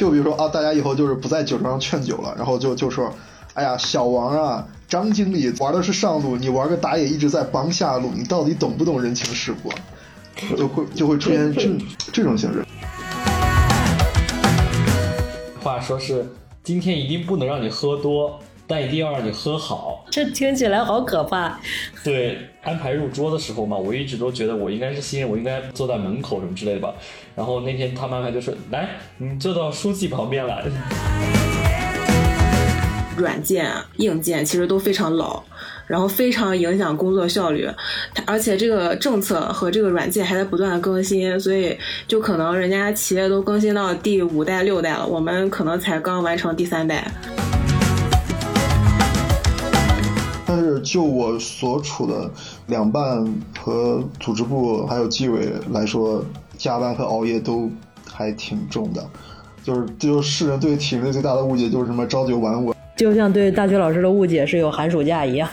就比如说啊，大家以后就是不在酒桌上劝酒了，然后就就说，哎呀，小王啊，张经理玩的是上路，你玩个打野一直在帮下路，你到底懂不懂人情世故？就会就会出现这这种形式。话说是今天一定不能让你喝多，但一定要让你喝好。这听起来好可怕。对，安排入桌的时候嘛，我一直都觉得我应该是新人，我应该坐在门口什么之类的吧。然后那天他们安排就说：“来，你坐到书记旁边来。”软件、硬件其实都非常老，然后非常影响工作效率。而且这个政策和这个软件还在不断的更新，所以就可能人家企业都更新到第五代、六代了，我们可能才刚完成第三代。但是就我所处的两办和组织部还有纪委来说，加班和熬夜都还挺重的。就是就是世人对体内最大的误解就是什么朝九晚五。就像对大学老师的误解是有寒暑假一样，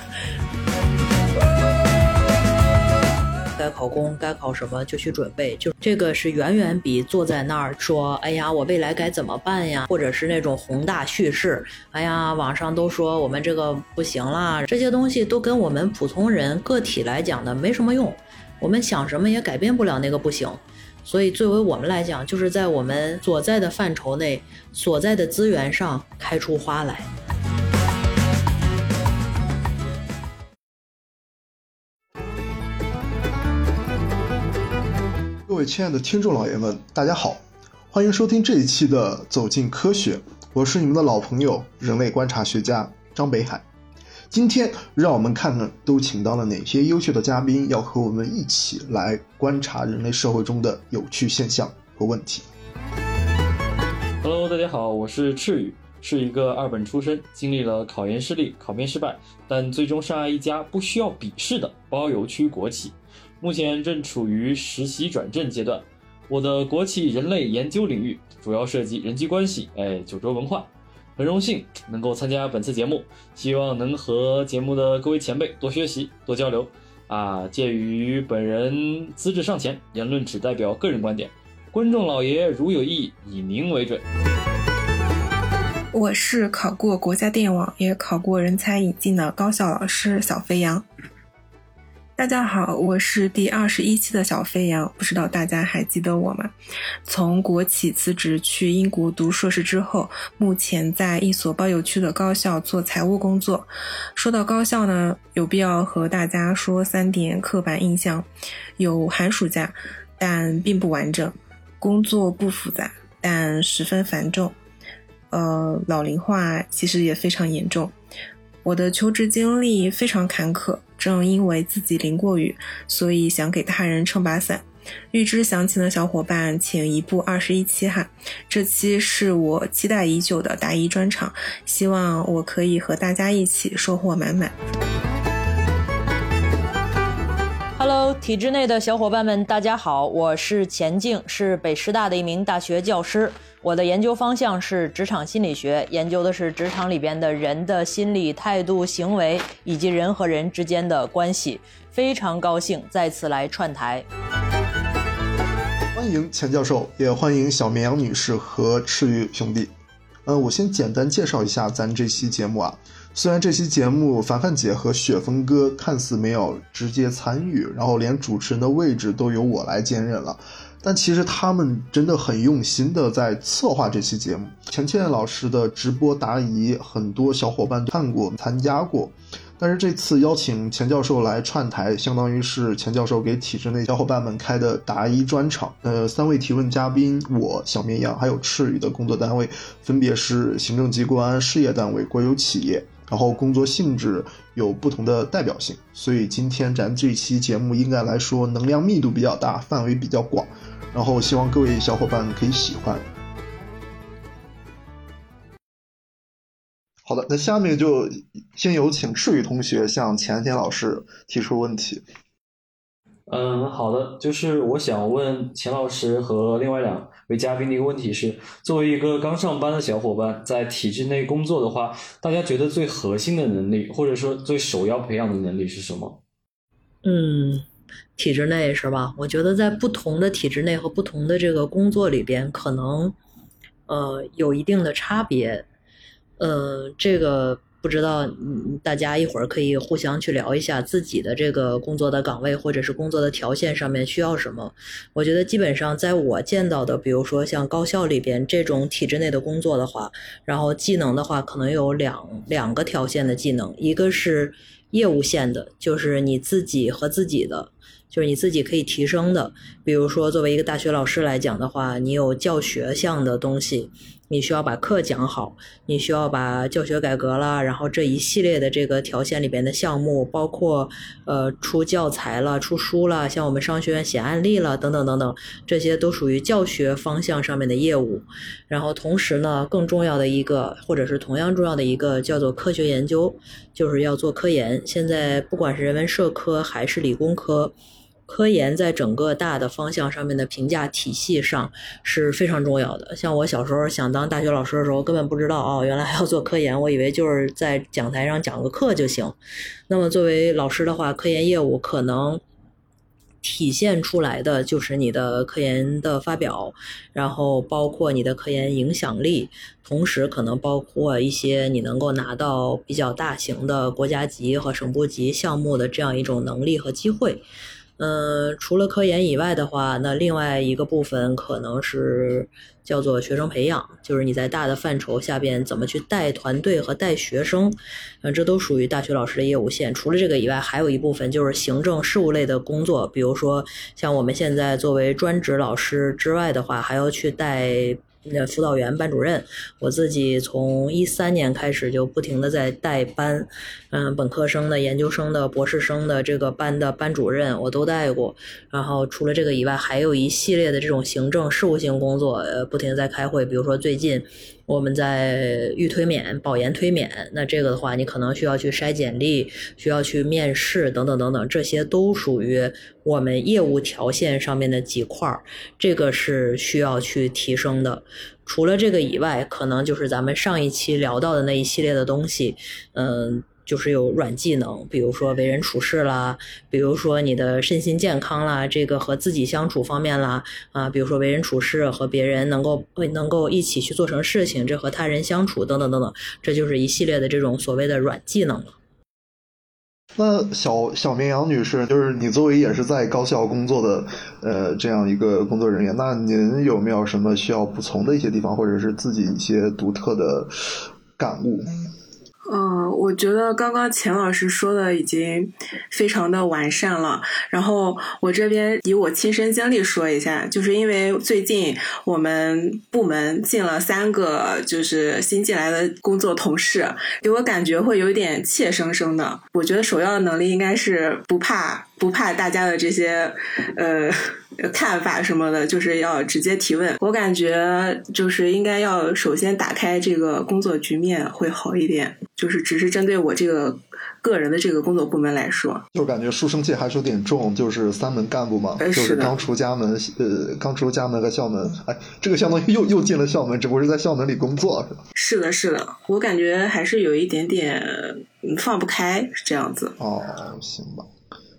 该考公该考什么就去准备，就这个是远远比坐在那儿说“哎呀，我未来该怎么办呀”，或者是那种宏大叙事，“哎呀，网上都说我们这个不行啦”，这些东西都跟我们普通人个体来讲的没什么用，我们想什么也改变不了那个不行。所以，作为我们来讲，就是在我们所在的范畴内、所在的资源上开出花来。各位亲爱的听众老爷们，大家好，欢迎收听这一期的《走进科学》，我是你们的老朋友、人类观察学家张北海。今天，让我们看看都请到了哪些优秀的嘉宾，要和我们一起来观察人类社会中的有趣现象和问题。Hello，大家好，我是赤羽，是一个二本出身，经历了考研失利、考编失败，但最终上岸一家不需要笔试的包邮区国企。目前正处于实习转正阶段。我的国企人类研究领域主要涉及人际关系，哎，九州文化。很荣幸能够参加本次节目，希望能和节目的各位前辈多学习、多交流。啊，鉴于本人资质尚浅，言论只代表个人观点，观众老爷如有异议，以您为准。我是考过国家电网，也考过人才引进的高校老师小飞扬。大家好，我是第二十一期的小飞扬，不知道大家还记得我吗？从国企辞职去英国读硕士之后，目前在一所包邮区的高校做财务工作。说到高校呢，有必要和大家说三点刻板印象：有寒暑假，但并不完整；工作不复杂，但十分繁重；呃，老龄化其实也非常严重。我的求职经历非常坎坷。正因为自己淋过雨，所以想给他人撑把伞。预知详情的小伙伴，请移步二十一期哈。这期是我期待已久的答疑专场，希望我可以和大家一起收获满满。Hello，体制内的小伙伴们，大家好，我是钱静，是北师大的一名大学教师。我的研究方向是职场心理学，研究的是职场里边的人的心理、态度、行为以及人和人之间的关系。非常高兴再次来串台，欢迎钱教授，也欢迎小绵羊女士和赤玉兄弟。嗯，我先简单介绍一下咱这期节目啊。虽然这期节目凡凡姐和雪峰哥看似没有直接参与，然后连主持人的位置都由我来兼任了。但其实他们真的很用心的在策划这期节目。钱倩老师的直播答疑，很多小伙伴看过、参加过。但是这次邀请钱教授来串台，相当于是钱教授给体制内小伙伴们开的答疑专场。呃，三位提问嘉宾，我小绵羊还有赤羽的工作单位，分别是行政机关、事业单位、国有企业，然后工作性质有不同的代表性。所以今天咱这期节目应该来说能量密度比较大，范围比较广。然后希望各位小伙伴可以喜欢。好的，那下面就先有请赤羽同学向钱天老师提出问题。嗯，好的，就是我想问钱老师和另外两位嘉宾的一个问题是：作为一个刚上班的小伙伴，在体制内工作的话，大家觉得最核心的能力，或者说最首要培养的能力是什么？嗯。体制内是吧？我觉得在不同的体制内和不同的这个工作里边，可能呃，有一定的差别。呃，这个。不知道，大家一会儿可以互相去聊一下自己的这个工作的岗位或者是工作的条线上面需要什么。我觉得基本上在我见到的，比如说像高校里边这种体制内的工作的话，然后技能的话可能有两两个条线的技能，一个是业务线的，就是你自己和自己的。就是你自己可以提升的，比如说作为一个大学老师来讲的话，你有教学项的东西，你需要把课讲好，你需要把教学改革啦，然后这一系列的这个条线里边的项目，包括呃出教材了、出书了，像我们商学院写案例了等等等等，这些都属于教学方向上面的业务。然后同时呢，更重要的一个，或者是同样重要的一个，叫做科学研究，就是要做科研。现在不管是人文社科还是理工科。科研在整个大的方向上面的评价体系上是非常重要的。像我小时候想当大学老师的时候，根本不知道哦，原来还要做科研，我以为就是在讲台上讲个课就行。那么作为老师的话，科研业务可能体现出来的就是你的科研的发表，然后包括你的科研影响力，同时可能包括一些你能够拿到比较大型的国家级和省部级项目的这样一种能力和机会。嗯，除了科研以外的话，那另外一个部分可能是叫做学生培养，就是你在大的范畴下边怎么去带团队和带学生，嗯，这都属于大学老师的业务线。除了这个以外，还有一部分就是行政事务类的工作，比如说像我们现在作为专职老师之外的话，还要去带。那辅导员、班主任，我自己从一三年开始就不停的在带班，嗯，本科生的、研究生的、博士生的这个班的班主任我都带过。然后除了这个以外，还有一系列的这种行政事务性工作，呃，不停在开会。比如说最近。我们在预推免、保研推免，那这个的话，你可能需要去筛简历，需要去面试，等等等等，这些都属于我们业务条线上面的几块儿，这个是需要去提升的。除了这个以外，可能就是咱们上一期聊到的那一系列的东西，嗯。就是有软技能，比如说为人处事啦，比如说你的身心健康啦，这个和自己相处方面啦，啊，比如说为人处事和别人能够能够一起去做成事情，这和他人相处等等等等，这就是一系列的这种所谓的软技能了。那小小绵羊女士，就是你作为也是在高校工作的呃这样一个工作人员，那您有没有什么需要补充的一些地方，或者是自己一些独特的感悟？嗯，我觉得刚刚钱老师说的已经非常的完善了。然后我这边以我亲身经历说一下，就是因为最近我们部门进了三个就是新进来的工作同事，给我感觉会有点怯生生的。我觉得首要的能力应该是不怕。不怕大家的这些呃 看法什么的，就是要直接提问。我感觉就是应该要首先打开这个工作局面会好一点。就是只是针对我这个个人的这个工作部门来说，就感觉书生气还是有点重。就是三门干部嘛，就是刚出家门，呃，刚出家门和校门，哎，这个相当于又又进了校门，只不过是在校门里工作，是吧？是的，是的，我感觉还是有一点点放不开，是这样子。哦，行吧。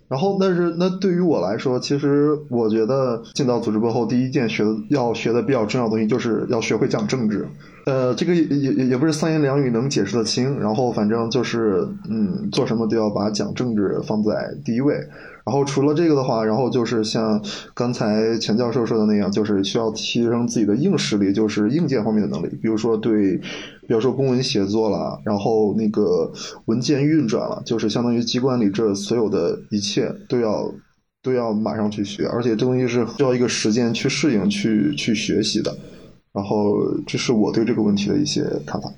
然后，但是那对于我来说，其实我觉得进到组织部后，第一件学的要学的比较重要的东西，就是要学会讲政治。呃，这个也也也不是三言两语能解释的清。然后，反正就是，嗯，做什么都要把讲政治放在第一位。然后除了这个的话，然后就是像刚才钱教授说的那样，就是需要提升自己的硬实力，就是硬件方面的能力，比如说对，比如说公文写作了，然后那个文件运转了，就是相当于机关里这所有的一切都要都要马上去学，而且这东西是需要一个时间去适应、去去学习的。然后这是我对这个问题的一些看法。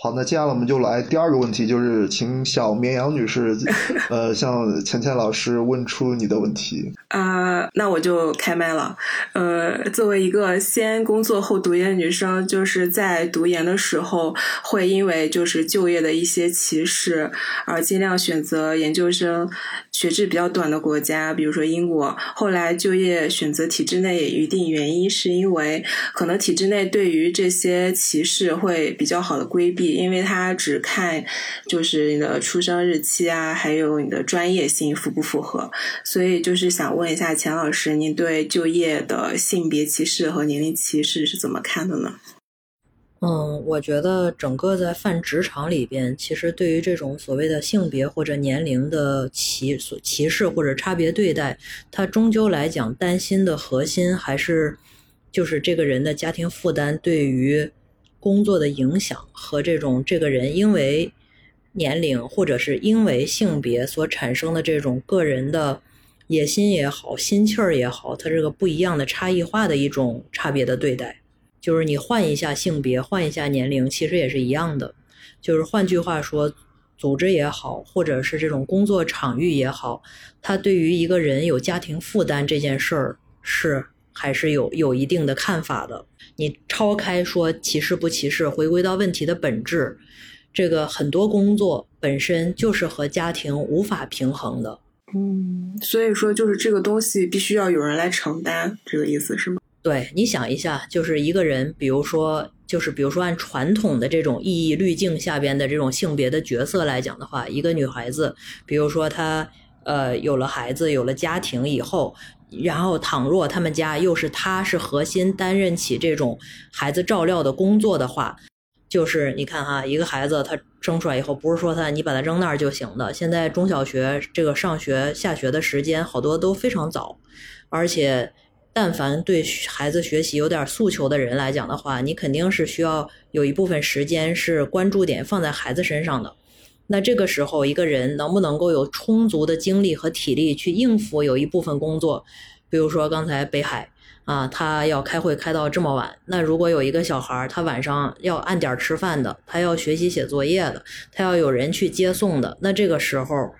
好，那接下来我们就来第二个问题，就是请小绵羊女士，呃，向钱钱老师问出你的问题。啊，那我就开麦了。呃，作为一个先工作后读研的女生，就是在读研的时候，会因为就是就业的一些歧视，而尽量选择研究生学制比较短的国家，比如说英国。后来就业选择体制内，一定原因是因为可能体制内对于这些歧视会比较好的规避。因为他只看就是你的出生日期啊，还有你的专业性符不符合，所以就是想问一下钱老师，您对就业的性别歧视和年龄歧视是怎么看的呢？嗯，我觉得整个在泛职场里边，其实对于这种所谓的性别或者年龄的歧歧视或者差别对待，它终究来讲担心的核心还是就是这个人的家庭负担对于工作的影响和这种这个人因为年龄或者是因为性别所产生的这种个人的野心也好、心气儿也好，它这个不一样的差异化的一种差别的对待。就是你换一下性别，换一下年龄，其实也是一样的。就是换句话说，组织也好，或者是这种工作场域也好，它对于一个人有家庭负担这件事儿是还是有有一定的看法的。你超开说歧视不歧视，回归到问题的本质，这个很多工作本身就是和家庭无法平衡的。嗯，所以说就是这个东西必须要有人来承担，这个意思是吗？对，你想一下，就是一个人，比如说，就是比如说按传统的这种意义滤镜下边的这种性别的角色来讲的话，一个女孩子，比如说她呃有了孩子，有了家庭以后，然后倘若他们家又是他是核心担任起这种孩子照料的工作的话，就是你看哈，一个孩子他生出来以后，不是说他你把他扔那儿就行的，现在中小学这个上学下学的时间好多都非常早，而且。但凡对孩子学习有点诉求的人来讲的话，你肯定是需要有一部分时间是关注点放在孩子身上的。那这个时候，一个人能不能够有充足的精力和体力去应付有一部分工作？比如说刚才北海啊，他要开会开到这么晚。那如果有一个小孩，他晚上要按点吃饭的，他要学习写作业的，他要有人去接送的，那这个时候，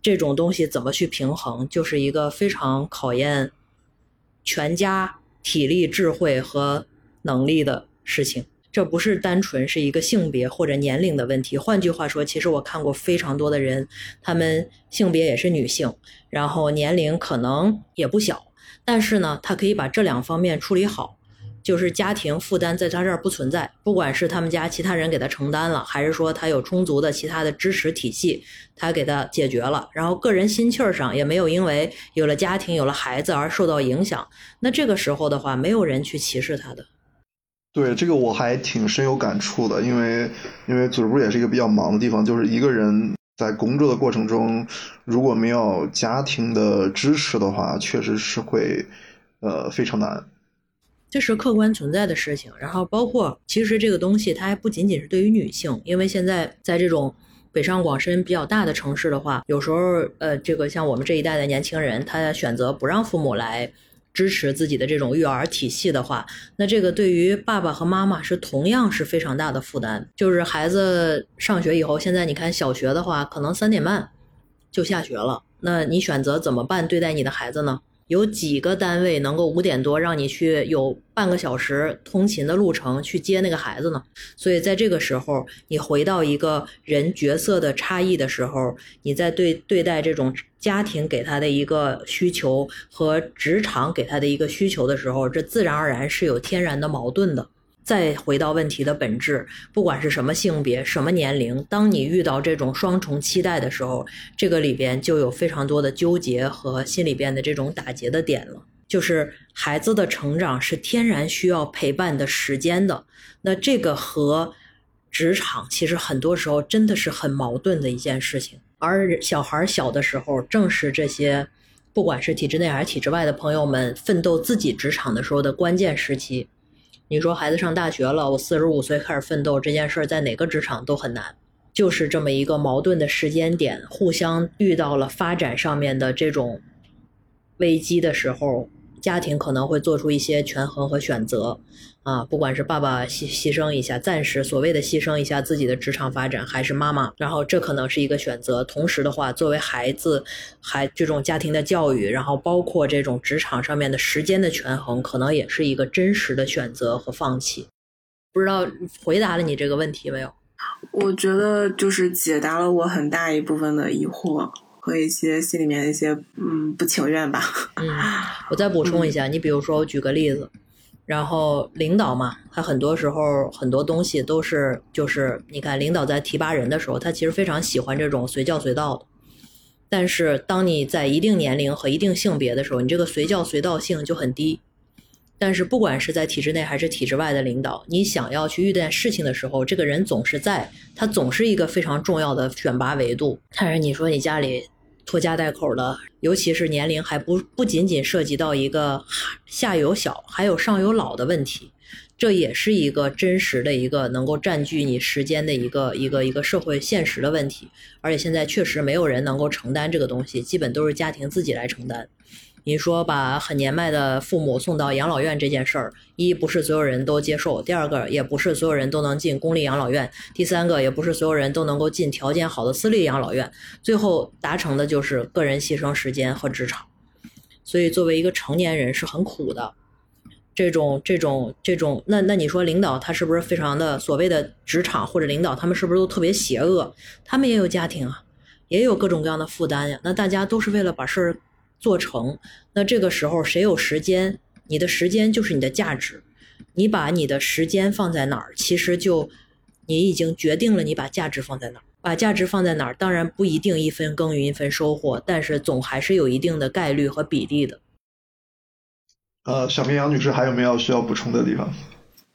这种东西怎么去平衡，就是一个非常考验。全家体力、智慧和能力的事情，这不是单纯是一个性别或者年龄的问题。换句话说，其实我看过非常多的人，他们性别也是女性，然后年龄可能也不小，但是呢，他可以把这两方面处理好。就是家庭负担在他这儿不存在，不管是他们家其他人给他承担了，还是说他有充足的其他的支持体系，他给他解决了，然后个人心气儿上也没有因为有了家庭有了孩子而受到影响，那这个时候的话，没有人去歧视他的。对这个我还挺深有感触的，因为因为组织部也是一个比较忙的地方，就是一个人在工作的过程中，如果没有家庭的支持的话，确实是会呃非常难。这是客观存在的事情，然后包括其实这个东西它还不仅仅是对于女性，因为现在在这种北上广深比较大的城市的话，有时候呃，这个像我们这一代的年轻人，他选择不让父母来支持自己的这种育儿体系的话，那这个对于爸爸和妈妈是同样是非常大的负担。就是孩子上学以后，现在你看小学的话，可能三点半就下学了，那你选择怎么办对待你的孩子呢？有几个单位能够五点多让你去有半个小时通勤的路程去接那个孩子呢？所以在这个时候，你回到一个人角色的差异的时候，你在对对待这种家庭给他的一个需求和职场给他的一个需求的时候，这自然而然是有天然的矛盾的。再回到问题的本质，不管是什么性别、什么年龄，当你遇到这种双重期待的时候，这个里边就有非常多的纠结和心里边的这种打结的点了。就是孩子的成长是天然需要陪伴的时间的，那这个和职场其实很多时候真的是很矛盾的一件事情。而小孩小的时候，正是这些，不管是体制内还是体制外的朋友们奋斗自己职场的时候的关键时期。你说孩子上大学了，我四十五岁开始奋斗这件事儿，在哪个职场都很难，就是这么一个矛盾的时间点，互相遇到了发展上面的这种危机的时候。家庭可能会做出一些权衡和选择，啊，不管是爸爸牺牺牲一下，暂时所谓的牺牲一下自己的职场发展，还是妈妈，然后这可能是一个选择。同时的话，作为孩子，还这种家庭的教育，然后包括这种职场上面的时间的权衡，可能也是一个真实的选择和放弃。不知道回答了你这个问题没有？我觉得就是解答了我很大一部分的疑惑。和一些心里面的一些嗯不情愿吧。嗯，我再补充一下，你比如说我举个例子，然后领导嘛，他很多时候很多东西都是就是你看领导在提拔人的时候，他其实非常喜欢这种随叫随到的。但是当你在一定年龄和一定性别的时候，你这个随叫随到性就很低。但是不管是在体制内还是体制外的领导，你想要去遇见事情的时候，这个人总是在，他总是一个非常重要的选拔维度。但是你说你家里拖家带口的，尤其是年龄还不不仅仅涉及到一个下有小还有上有老的问题，这也是一个真实的一个能够占据你时间的一个一个一个社会现实的问题。而且现在确实没有人能够承担这个东西，基本都是家庭自己来承担。你说把很年迈的父母送到养老院这件事儿，一不是所有人都接受，第二个也不是所有人都能进公立养老院，第三个也不是所有人都能够进条件好的私立养老院，最后达成的就是个人牺牲时间和职场。所以作为一个成年人是很苦的，这种这种这种，那那你说领导他是不是非常的所谓的职场或者领导他们是不是都特别邪恶？他们也有家庭啊，也有各种各样的负担呀。那大家都是为了把事儿。做成，那这个时候谁有时间？你的时间就是你的价值，你把你的时间放在哪儿，其实就你已经决定了你把价值放在哪儿。把价值放在哪儿，当然不一定一分耕耘一分收获，但是总还是有一定的概率和比例的。呃，小绵羊女士还有没有需要补充的地方？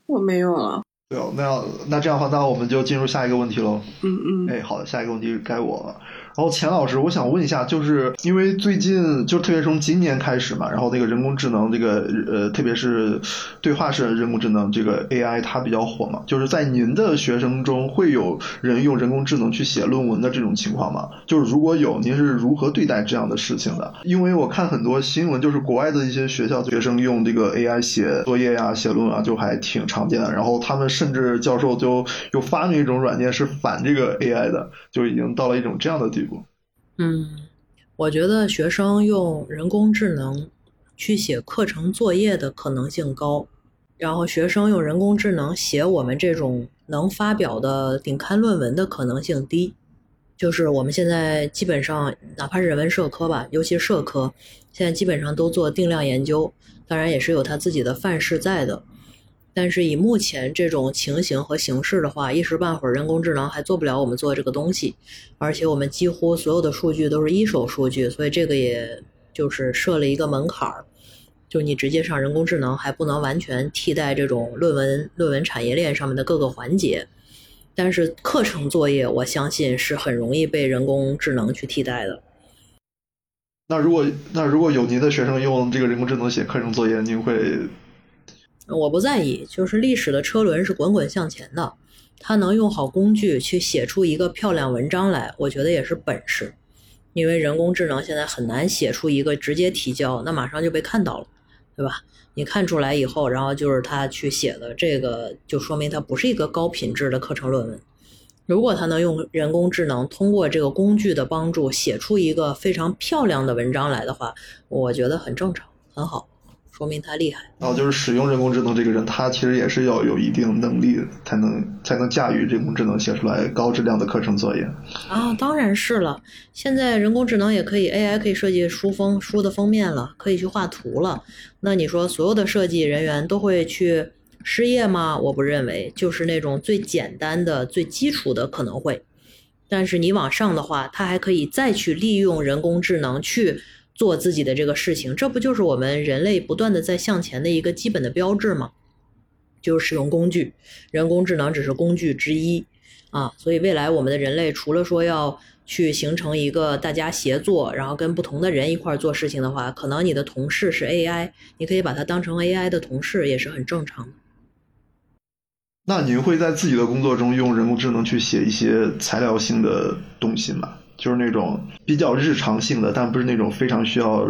我没有了。对哦，那那这样的话，那我们就进入下一个问题喽。嗯嗯。哎，好的，下一个问题该我了。然后钱老师，我想问一下，就是因为最近就特别从今年开始嘛，然后那个人工智能这个呃，特别是对话式人工智能这个 AI 它比较火嘛，就是在您的学生中会有人用人工智能去写论文的这种情况吗？就是如果有，您是如何对待这样的事情的？因为我看很多新闻，就是国外的一些学校学生用这个 AI 写作业呀、写论文啊，就还挺常见的。然后他们甚至教授就又发明一种软件是反这个 AI 的，就已经到了一种这样的地。嗯，我觉得学生用人工智能去写课程作业的可能性高，然后学生用人工智能写我们这种能发表的顶刊论文的可能性低。就是我们现在基本上，哪怕是人文社科吧，尤其社科，现在基本上都做定量研究，当然也是有它自己的范式在的。但是以目前这种情形和形式的话，一时半会儿人工智能还做不了我们做这个东西，而且我们几乎所有的数据都是一手数据，所以这个也就是设了一个门槛儿，就你直接上人工智能还不能完全替代这种论文论文产业链上面的各个环节，但是课程作业我相信是很容易被人工智能去替代的。那如果那如果有您的学生用这个人工智能写课程作业，您会？我不在意，就是历史的车轮是滚滚向前的，他能用好工具去写出一个漂亮文章来，我觉得也是本事。因为人工智能现在很难写出一个直接提交，那马上就被看到了，对吧？你看出来以后，然后就是他去写的，这个就说明他不是一个高品质的课程论文。如果他能用人工智能通过这个工具的帮助写出一个非常漂亮的文章来的话，我觉得很正常，很好。说明他厉害。然后就是使用人工智能这个人，他其实也是要有一定能力，才能才能驾驭人工智能写出来高质量的课程作业。啊，当然是了。现在人工智能也可以，AI 可以设计书封、书的封面了，可以去画图了。那你说所有的设计人员都会去失业吗？我不认为，就是那种最简单的、最基础的可能会。但是你往上的话，它还可以再去利用人工智能去。做自己的这个事情，这不就是我们人类不断的在向前的一个基本的标志吗？就是使用工具，人工智能只是工具之一啊。所以未来我们的人类除了说要去形成一个大家协作，然后跟不同的人一块做事情的话，可能你的同事是 AI，你可以把它当成 AI 的同事，也是很正常的。那您会在自己的工作中用人工智能去写一些材料性的东西吗？就是那种比较日常性的，但不是那种非常需要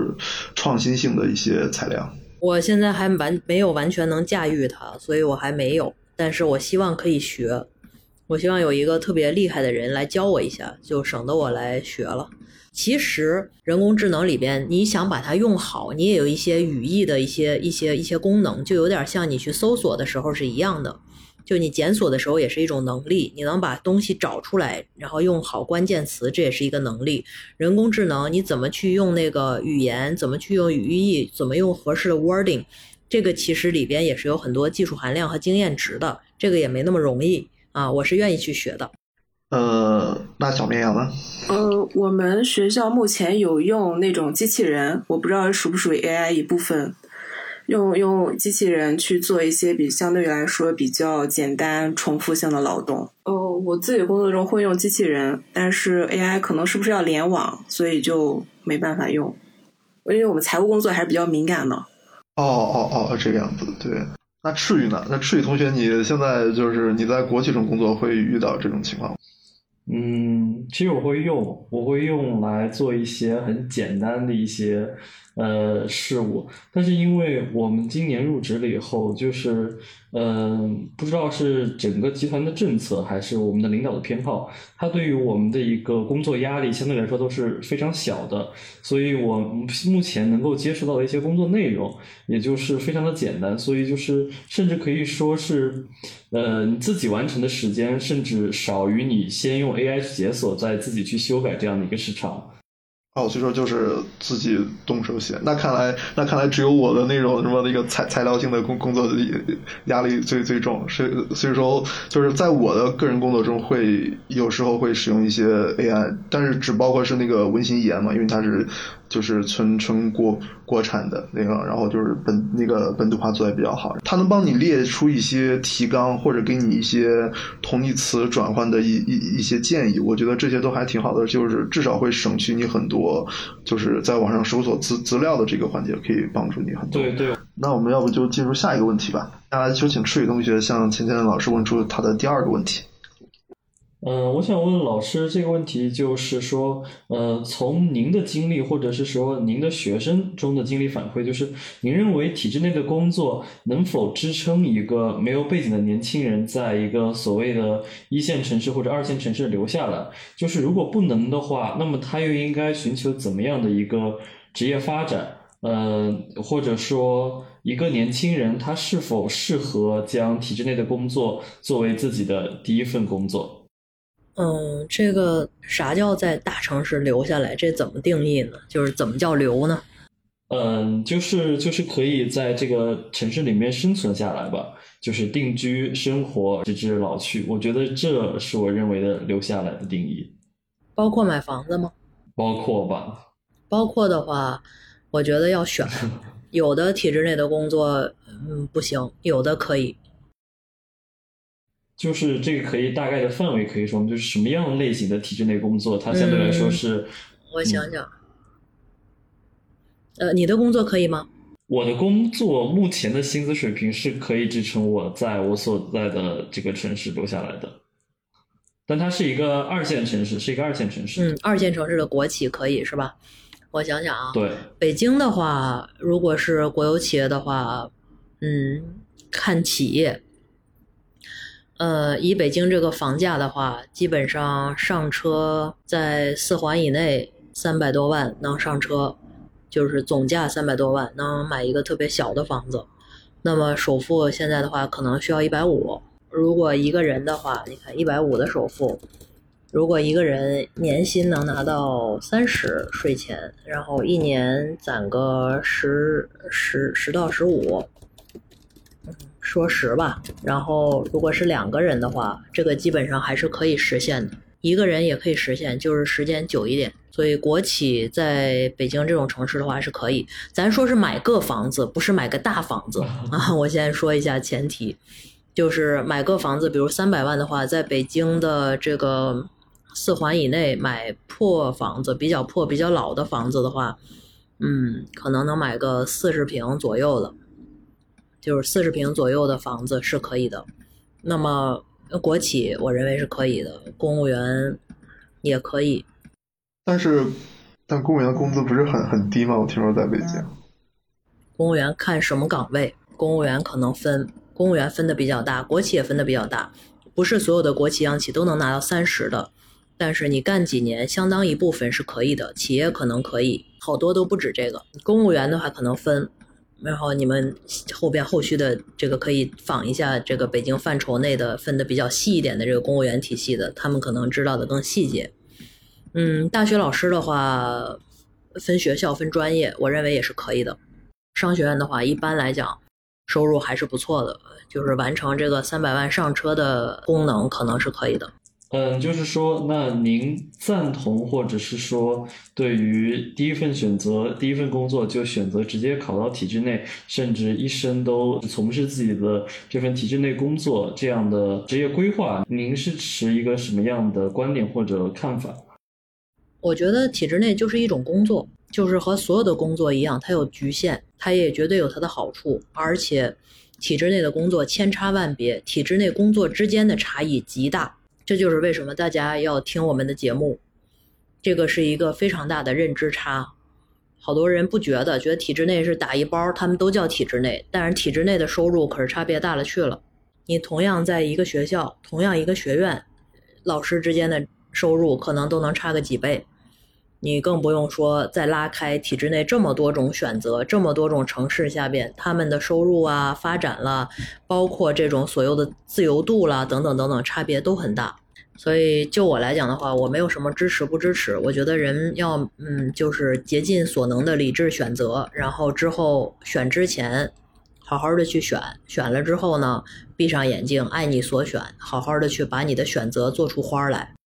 创新性的一些材料。我现在还完没有完全能驾驭它，所以我还没有。但是我希望可以学，我希望有一个特别厉害的人来教我一下，就省得我来学了。其实人工智能里边，你想把它用好，你也有一些语义的一些一些一些功能，就有点像你去搜索的时候是一样的。就你检索的时候也是一种能力，你能把东西找出来，然后用好关键词，这也是一个能力。人工智能你怎么去用那个语言，怎么去用语义，怎么用合适的 wording，这个其实里边也是有很多技术含量和经验值的，这个也没那么容易啊。我是愿意去学的。呃，那小绵羊呢？呃，我们学校目前有用那种机器人，我不知道属不属于 AI 一部分。用用机器人去做一些比相对于来说比较简单、重复性的劳动。哦，我自己工作中会用机器人，但是 AI 可能是不是要联网，所以就没办法用。因为我们财务工作还是比较敏感的。哦哦哦，这个样子，对。那赤羽呢？那赤羽同学，你现在就是你在国企中工作，会遇到这种情况吗？嗯，其实我会用，我会用来做一些很简单的一些。呃，事务，但是因为我们今年入职了以后，就是，嗯，不知道是整个集团的政策，还是我们的领导的偏好，他对于我们的一个工作压力相对来说都是非常小的，所以我目前能够接触到的一些工作内容，也就是非常的简单，所以就是甚至可以说是，呃，自己完成的时间，甚至少于你先用 AI 去解锁，再自己去修改这样的一个时长。哦，所以说就是自己动手写。那看来，那看来只有我的那种什么那个材材料性的工工作压力最最重。所以所以说，就是在我的个人工作中，会有时候会使用一些 AI，但是只包括是那个文心一言嘛，因为它是。就是纯纯国国产的那个，然后就是本那个本土化做的比较好。它能帮你列出一些提纲，或者给你一些同义词转换的一一一些建议。我觉得这些都还挺好的，就是至少会省去你很多，就是在网上搜索资资料的这个环节，可以帮助你很多。对对。那我们要不就进入下一个问题吧？下来就请赤羽同学向钱钱老师问出他的第二个问题。嗯，我想问老师这个问题，就是说，呃，从您的经历，或者是说您的学生中的经历反馈，就是您认为体制内的工作能否支撑一个没有背景的年轻人在一个所谓的一线城市或者二线城市留下来？就是如果不能的话，那么他又应该寻求怎么样的一个职业发展？嗯，或者说一个年轻人他是否适合将体制内的工作作为自己的第一份工作？嗯，这个啥叫在大城市留下来？这怎么定义呢？就是怎么叫留呢？嗯，就是就是可以在这个城市里面生存下来吧，就是定居生活直至老去。我觉得这是我认为的留下来的定义。包括买房子吗？包括吧。包括的话，我觉得要选，有的体制内的工作，嗯，不行；有的可以。就是这个可以大概的范围可以说，就是什么样类型的体制内工作，它相对来说是。我想想，呃，你的工作可以吗？我的工作目前的薪资水平是可以支撑我在我所在的这个城市留下来的，但它是一个二线城市，是一个二线城市。嗯，二线城市的国企可以是吧？我想想啊，对，北京的话，如果是国有企业的话，嗯，看企业。呃，以北京这个房价的话，基本上上车在四环以内，三百多万能上车，就是总价三百多万能买一个特别小的房子。那么首付现在的话，可能需要一百五。如果一个人的话，你看一百五的首付，如果一个人年薪能拿到三十税前，然后一年攒个十十十到十五。说实吧，然后如果是两个人的话，这个基本上还是可以实现的。一个人也可以实现，就是时间久一点。所以国企在北京这种城市的话是可以。咱说是买个房子，不是买个大房子 啊。我先说一下前提，就是买个房子，比如三百万的话，在北京的这个四环以内买破房子，比较破、比较老的房子的话，嗯，可能能买个四十平左右的。就是四十平左右的房子是可以的，那么国企我认为是可以的，公务员也可以。但是，但公务员的工资不是很很低吗？我听说在北京。公务员看什么岗位？公务员可能分，公务员分的比较大，国企也分的比较大，不是所有的国企央企都能拿到三十的，但是你干几年，相当一部分是可以的，企业可能可以，好多都不止这个。公务员的话可能分。然后你们后边后续的这个可以仿一下这个北京范畴内的分的比较细一点的这个公务员体系的，他们可能知道的更细节。嗯，大学老师的话分学校分专业，我认为也是可以的。商学院的话，一般来讲收入还是不错的，就是完成这个三百万上车的功能可能是可以的。嗯，就是说，那您赞同，或者是说，对于第一份选择、第一份工作就选择直接考到体制内，甚至一生都从事自己的这份体制内工作这样的职业规划，您是持一个什么样的观点或者看法？我觉得体制内就是一种工作，就是和所有的工作一样，它有局限，它也绝对有它的好处，而且体制内的工作千差万别，体制内工作之间的差异极大。这就是为什么大家要听我们的节目，这个是一个非常大的认知差。好多人不觉得，觉得体制内是打一包，他们都叫体制内，但是体制内的收入可是差别大了去了。你同样在一个学校，同样一个学院，老师之间的收入可能都能差个几倍。你更不用说再拉开体制内这么多种选择，这么多种城市下边，他们的收入啊、发展了，包括这种所有的自由度啦等等等等，差别都很大。所以就我来讲的话，我没有什么支持不支持。我觉得人要嗯，就是竭尽所能的理智选择，然后之后选之前，好好的去选，选了之后呢，闭上眼睛，爱你所选，好好的去把你的选择做出花来。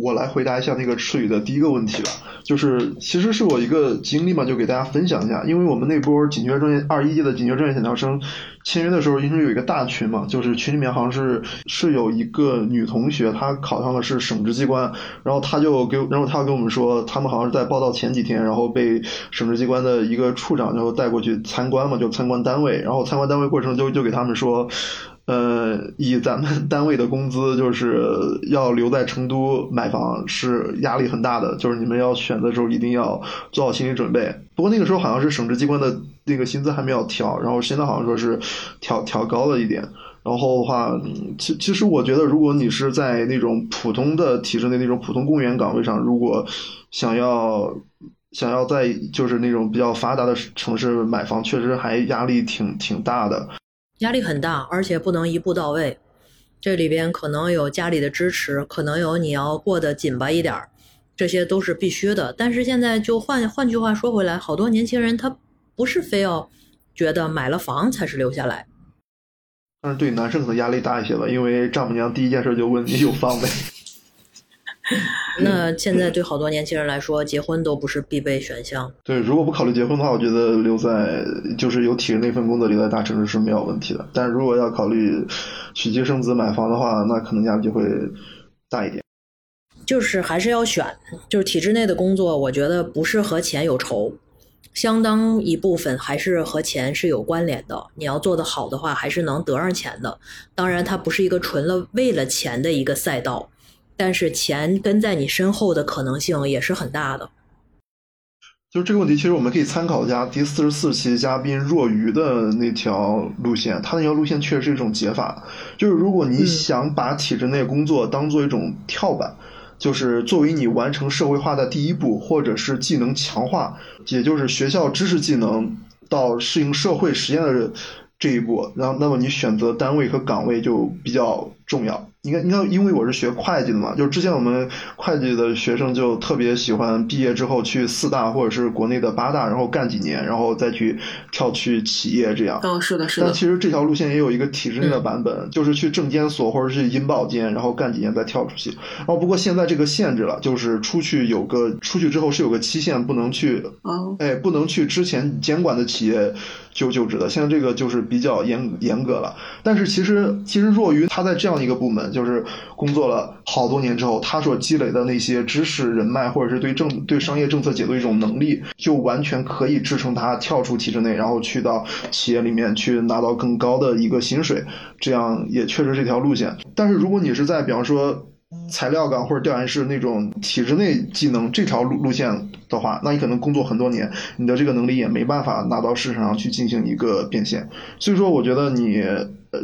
我来回答一下那个赤羽的第一个问题吧，就是其实是我一个经历嘛，就给大家分享一下。因为我们那波警觉专业二一届的警觉专业选调生签约的时候，因为有一个大群嘛，就是群里面好像是是有一个女同学，她考上的是省直机关，然后她就给，然后她跟我们说，他们好像是在报道前几天，然后被省直机关的一个处长然后带过去参观嘛，就参观单位，然后参观单位过程就就给他们说。呃，以咱们单位的工资，就是要留在成都买房是压力很大的，就是你们要选的时候一定要做好心理准备。不过那个时候好像是省直机关的那个薪资还没有调，然后现在好像说是调调高了一点。然后的话，其其实我觉得，如果你是在那种普通的体制内那种普通公务员岗位上，如果想要想要在就是那种比较发达的城市买房，确实还压力挺挺大的。压力很大，而且不能一步到位。这里边可能有家里的支持，可能有你要过得紧巴一点儿，这些都是必须的。但是现在就换换句话说回来，好多年轻人他不是非要觉得买了房才是留下来。但是对男生可能压力大一些吧，因为丈母娘第一件事就问你有房没。那现在对好多年轻人来说，结婚都不是必备选项。对，如果不考虑结婚的话，我觉得留在就是有体制内份工作留在大城市是没有问题的。但如果要考虑娶妻生子买房的话，那可能压力就会大一点。就是还是要选，就是体制内的工作，我觉得不是和钱有仇，相当一部分还是和钱是有关联的。你要做得好的话，还是能得上钱的。当然，它不是一个纯了为了钱的一个赛道。但是钱跟在你身后的可能性也是很大的。就是这个问题，其实我们可以参考一下第四十四期嘉宾若愚的那条路线，他那条路线确实是一种解法。就是如果你想把体制内工作当做一种跳板，就是作为你完成社会化的第一步，或者是技能强化，也就是学校知识技能到适应社会实践的这一步，然后那么你选择单位和岗位就比较重要。你看，你看，因为我是学会计的嘛，就是之前我们会计的学生就特别喜欢毕业之后去四大或者是国内的八大，然后干几年，然后再去跳去企业这样。嗯，是的，是的。但其实这条路线也有一个体制内的版本，就是去证监所或者是银保监，然后干几年再跳出去。然后不过现在这个限制了，就是出去有个出去之后是有个期限，不能去，哦，哎，不能去之前监管的企业就就职的。现在这个就是比较严严格了。但是其实其实若愚他在这样一个部门。就是工作了好多年之后，他所积累的那些知识、人脉，或者是对政、对商业政策解读一种能力，就完全可以支撑他跳出体制内，然后去到企业里面去拿到更高的一个薪水。这样也确实是一条路线。但是如果你是在比方说材料岗或者调研室那种体制内技能这条路路线的话，那你可能工作很多年，你的这个能力也没办法拿到市场上去进行一个变现。所以说，我觉得你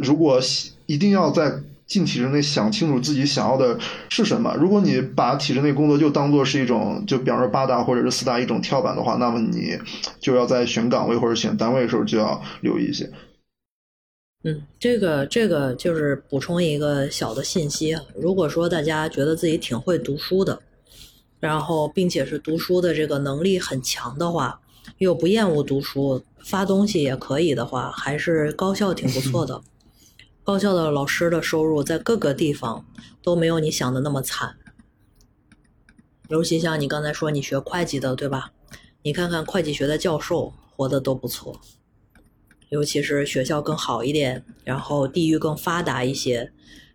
如果一定要在进体制内想清楚自己想要的是什么。如果你把体制内工作就当做是一种，就比方说八大或者是四大一种跳板的话，那么你就要在选岗位或者选单位的时候就要留意一些。嗯，这个这个就是补充一个小的信息。如果说大家觉得自己挺会读书的，然后并且是读书的这个能力很强的话，又不厌恶读书，发东西也可以的话，还是高校挺不错的。高校的老师的收入在各个地方都没有你想的那么惨。尤其像你刚才说你学会计的，对吧？你看看会计学的教授活得都不错，尤其是学校更好一点，然后地域更发达一些，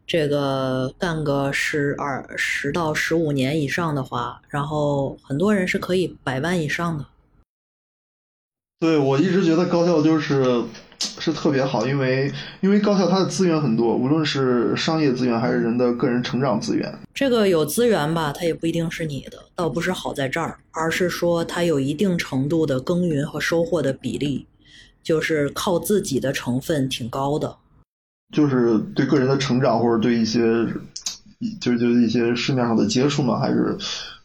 这个干个十二十到十五年以上的话，然后很多人是可以百万以上的。对，我一直觉得高校就是是特别好，因为因为高校它的资源很多，无论是商业资源还是人的个人成长资源。这个有资源吧，它也不一定是你的，倒不是好在这儿，而是说它有一定程度的耕耘和收获的比例，就是靠自己的成分挺高的。就是对个人的成长或者对一些，就是就是一些市面上的接触嘛，还是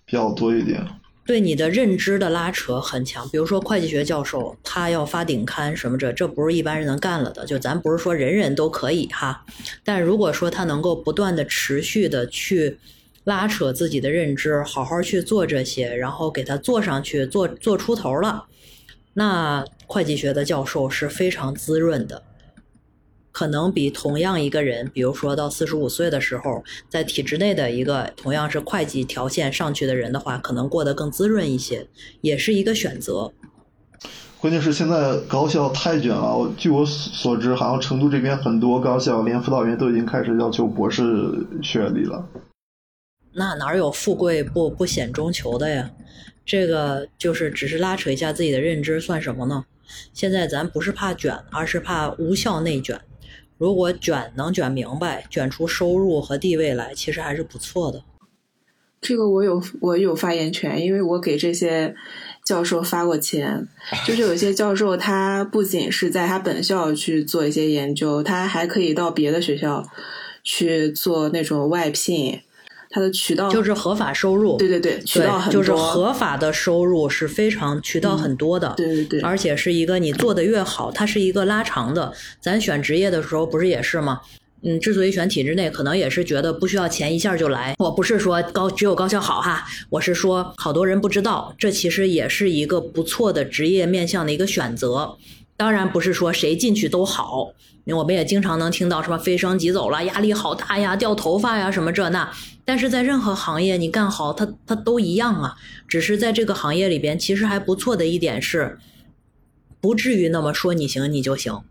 比较多一点。对你的认知的拉扯很强，比如说会计学教授，他要发顶刊什么这，这不是一般人能干了的。就咱不是说人人都可以哈，但如果说他能够不断的持续的去拉扯自己的认知，好好去做这些，然后给他做上去，做做出头了，那会计学的教授是非常滋润的。可能比同样一个人，比如说到四十五岁的时候，在体制内的一个同样是会计条线上去的人的话，可能过得更滋润一些，也是一个选择。关键是现在高校太卷了，据我所知，好像成都这边很多高校连辅导员都已经开始要求博士学历了。那哪有富贵不不显中求的呀？这个就是只是拉扯一下自己的认知，算什么呢？现在咱不是怕卷，而是怕无效内卷。如果卷能卷明白，卷出收入和地位来，其实还是不错的。这个我有我有发言权，因为我给这些教授发过钱。就是有些教授，他不仅是在他本校去做一些研究，他还可以到别的学校去做那种外聘。它的渠道就是合法收入，对对对，渠道很多，就是合法的收入是非常渠道很多的，对对对，而且是一个你做的越好，它是一个拉长的。咱选职业的时候不是也是吗？嗯，之所以选体制内，可能也是觉得不需要钱，一下就来。我不是说高只有高校好哈，我是说好多人不知道，这其实也是一个不错的职业面向的一个选择。当然不是说谁进去都好，我们也经常能听到什么飞升急走了，压力好大呀，掉头发呀，什么这那。但是在任何行业你干好，它它都一样啊。只是在这个行业里边，其实还不错的一点是，不至于那么说你行你就行，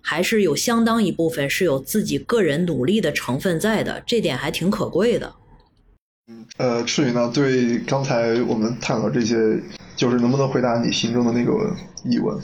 还是有相当一部分是有自己个人努力的成分在的，这点还挺可贵的。嗯呃，赤羽呢，对刚才我们探讨这些，就是能不能回答你心中的那个疑问？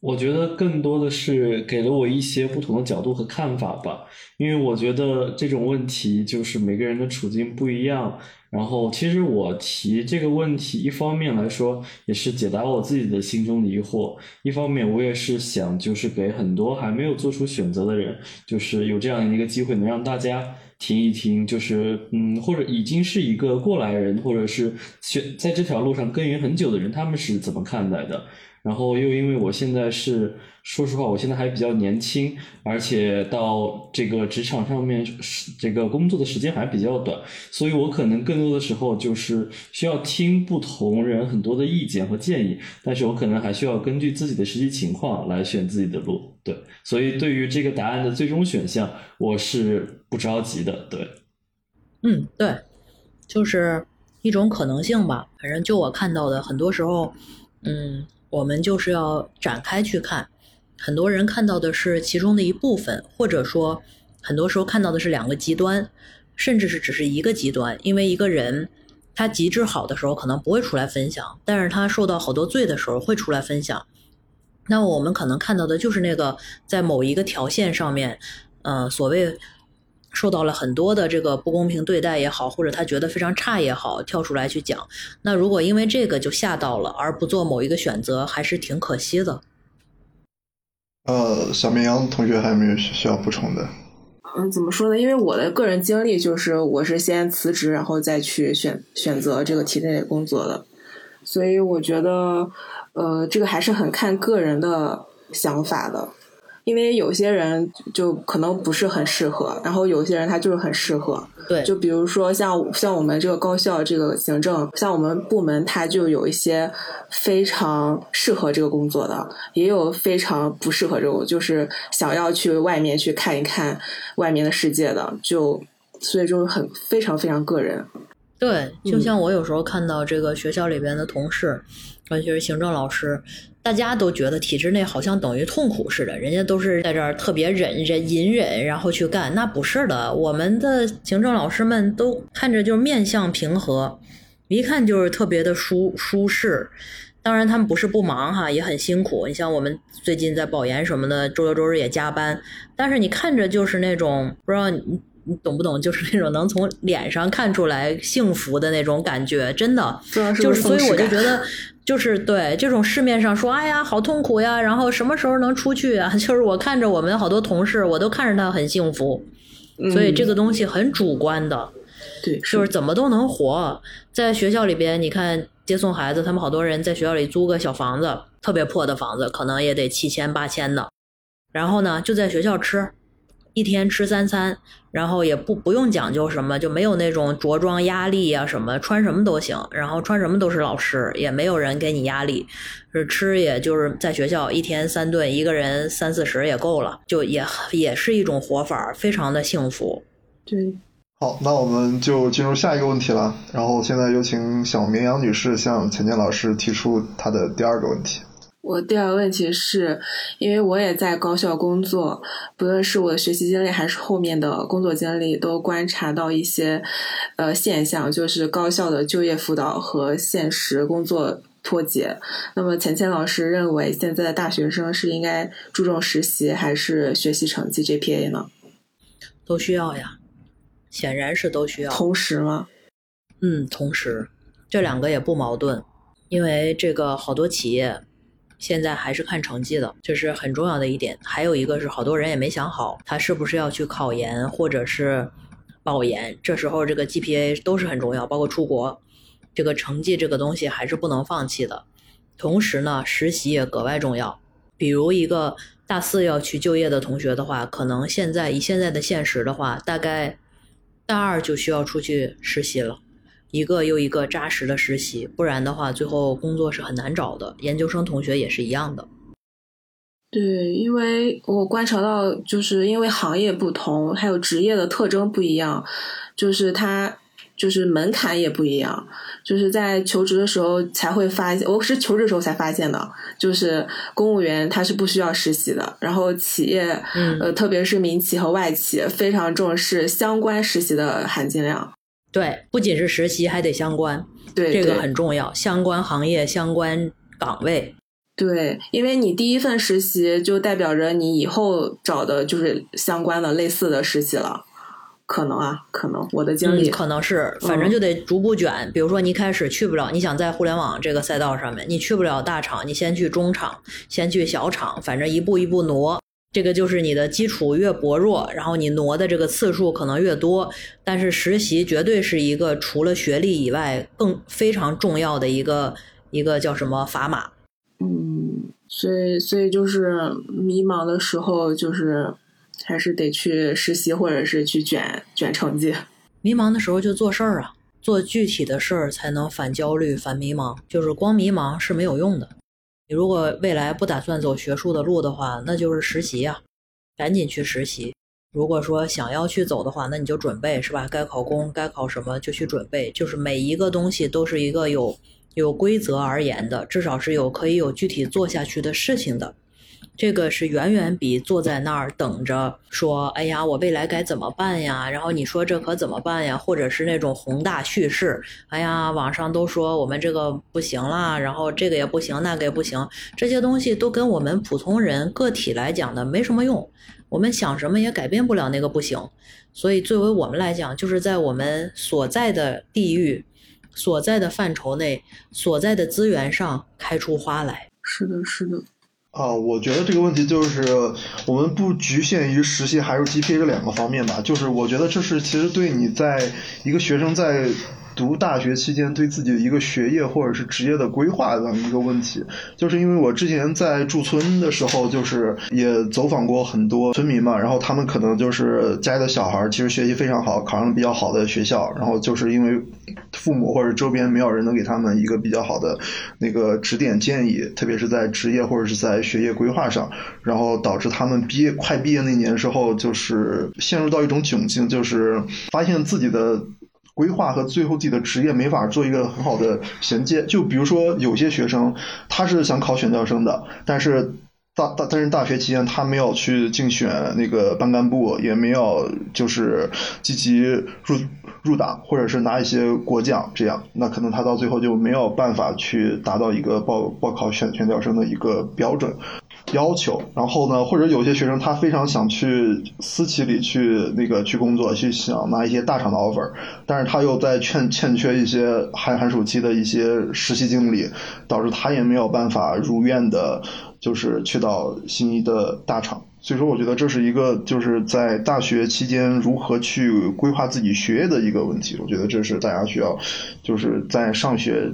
我觉得更多的是给了我一些不同的角度和看法吧，因为我觉得这种问题就是每个人的处境不一样。然后，其实我提这个问题，一方面来说也是解答我自己的心中疑惑，一方面我也是想就是给很多还没有做出选择的人，就是有这样一个机会，能让大家听一听，就是嗯，或者已经是一个过来人，或者是选在这条路上耕耘很久的人，他们是怎么看待的。然后又因为我现在是，说实话，我现在还比较年轻，而且到这个职场上面，这个工作的时间还比较短，所以我可能更多的时候就是需要听不同人很多的意见和建议，但是我可能还需要根据自己的实际情况来选自己的路。对，所以对于这个答案的最终选项，我是不着急的。对，嗯，对，就是一种可能性吧。反正就我看到的，很多时候，嗯。我们就是要展开去看，很多人看到的是其中的一部分，或者说很多时候看到的是两个极端，甚至是只是一个极端。因为一个人他极致好的时候可能不会出来分享，但是他受到好多罪的时候会出来分享。那我们可能看到的就是那个在某一个条线上面，呃，所谓。受到了很多的这个不公平对待也好，或者他觉得非常差也好，跳出来去讲。那如果因为这个就吓到了，而不做某一个选择，还是挺可惜的。呃，小绵羊同学还有没有需要补充的？嗯，怎么说呢？因为我的个人经历就是，我是先辞职，然后再去选选择这个体制内工作的，所以我觉得，呃，这个还是很看个人的想法的。因为有些人就可能不是很适合，然后有些人他就是很适合。对，就比如说像像我们这个高校这个行政，像我们部门，他就有一些非常适合这个工作的，也有非常不适合这种，就是想要去外面去看一看外面的世界的，就所以就是很非常非常个人。对，就像我有时候看到这个学校里边的同事，尤其是行政老师，大家都觉得体制内好像等于痛苦似的，人家都是在这儿特别忍忍隐忍，然后去干，那不是的。我们的行政老师们都看着就是面相平和，一看就是特别的舒舒适。当然他们不是不忙哈，也很辛苦。你像我们最近在保研什么的，周六周日也加班，但是你看着就是那种不知道你。懂不懂？就是那种能从脸上看出来幸福的那种感觉，真的，就是所以我就觉得，就是对这种市面上说，哎呀，好痛苦呀，然后什么时候能出去啊？就是我看着我们好多同事，我都看着他很幸福，所以这个东西很主观的，对，就是怎么都能活在学校里边。你看接送孩子，他们好多人在学校里租个小房子，特别破的房子，可能也得七千八千的，然后呢，就在学校吃。一天吃三餐，然后也不不用讲究什么，就没有那种着装压力啊什么，穿什么都行，然后穿什么都是老师，也没有人给你压力，是吃也就是在学校一天三顿，一个人三四十也够了，就也也是一种活法，非常的幸福。对，好，那我们就进入下一个问题了，然后现在有请小绵羊女士向钱钱老师提出她的第二个问题。我第二个问题是，因为我也在高校工作，不论是我的学习经历还是后面的工作经历，都观察到一些呃现象，就是高校的就业辅导和现实工作脱节。那么钱钱老师认为，现在的大学生是应该注重实习还是学习成绩 GPA 呢？都需要呀，显然是都需要。同时吗？嗯，同时，这两个也不矛盾，因为这个好多企业。现在还是看成绩的，这是很重要的一点。还有一个是，好多人也没想好，他是不是要去考研或者是保研。这时候这个 GPA 都是很重要，包括出国，这个成绩这个东西还是不能放弃的。同时呢，实习也格外重要。比如一个大四要去就业的同学的话，可能现在以现在的现实的话，大概大二就需要出去实习了。一个又一个扎实的实习，不然的话，最后工作是很难找的。研究生同学也是一样的。对，因为我观察到，就是因为行业不同，还有职业的特征不一样，就是它就是门槛也不一样。就是在求职的时候才会发现，我是求职的时候才发现的，就是公务员他是不需要实习的，然后企业，呃，特别是民企和外企，非常重视相关实习的含金量。对，不仅是实习，还得相关，对，这个很重要。相关行业、相关岗位，对，因为你第一份实习就代表着你以后找的就是相关的、类似的实习了。可能啊，可能我的经历可能是，反正就得逐步卷。比如说，你一开始去不了，你想在互联网这个赛道上面，你去不了大厂，你先去中厂，先去小厂，反正一步一步挪。这个就是你的基础越薄弱，然后你挪的这个次数可能越多。但是实习绝对是一个除了学历以外更非常重要的一个一个叫什么砝码。嗯，所以所以就是迷茫的时候，就是还是得去实习，或者是去卷卷成绩。迷茫的时候就做事儿啊，做具体的事儿才能反焦虑、反迷茫。就是光迷茫是没有用的。你如果未来不打算走学术的路的话，那就是实习呀，赶紧去实习。如果说想要去走的话，那你就准备是吧？该考公，该考什么就去准备。就是每一个东西都是一个有有规则而言的，至少是有可以有具体做下去的事情的。这个是远远比坐在那儿等着说“哎呀，我未来该怎么办呀？”然后你说这可怎么办呀？或者是那种宏大叙事，“哎呀，网上都说我们这个不行啦，然后这个也不行，那个也不行。”这些东西都跟我们普通人个体来讲的没什么用。我们想什么也改变不了那个不行。所以，作为我们来讲，就是在我们所在的地域、所在的范畴内、所在的资源上开出花来。是的，是的。啊，我觉得这个问题就是我们不局限于实习还是 GPA 这两个方面吧，就是我觉得这是其实对你在一个学生在读大学期间对自己的一个学业或者是职业的规划的一个问题。就是因为我之前在驻村的时候，就是也走访过很多村民嘛，然后他们可能就是家里的小孩其实学习非常好，考上了比较好的学校，然后就是因为父母或者周边没有人能给他们一个比较好的那个指点建议，特别是在职业或者是在学业规划上，然后导致他们毕业快毕业那年时候，就是陷入到一种窘境，就是发现自己的。规划和最后自己的职业没法做一个很好的衔接。就比如说，有些学生他是想考选调生的，但是大大但是大学期间他没有去竞选那个班干部，也没有就是积极入入党，或者是拿一些国奖，这样那可能他到最后就没有办法去达到一个报报考选选调生的一个标准。要求，然后呢，或者有些学生他非常想去私企里去那个去工作，去想拿一些大厂的 offer，但是他又在欠欠缺一些寒寒暑期的一些实习经历，导致他也没有办法如愿的，就是去到心仪的大厂。所以说，我觉得这是一个就是在大学期间如何去规划自己学业的一个问题。我觉得这是大家需要就是在上学。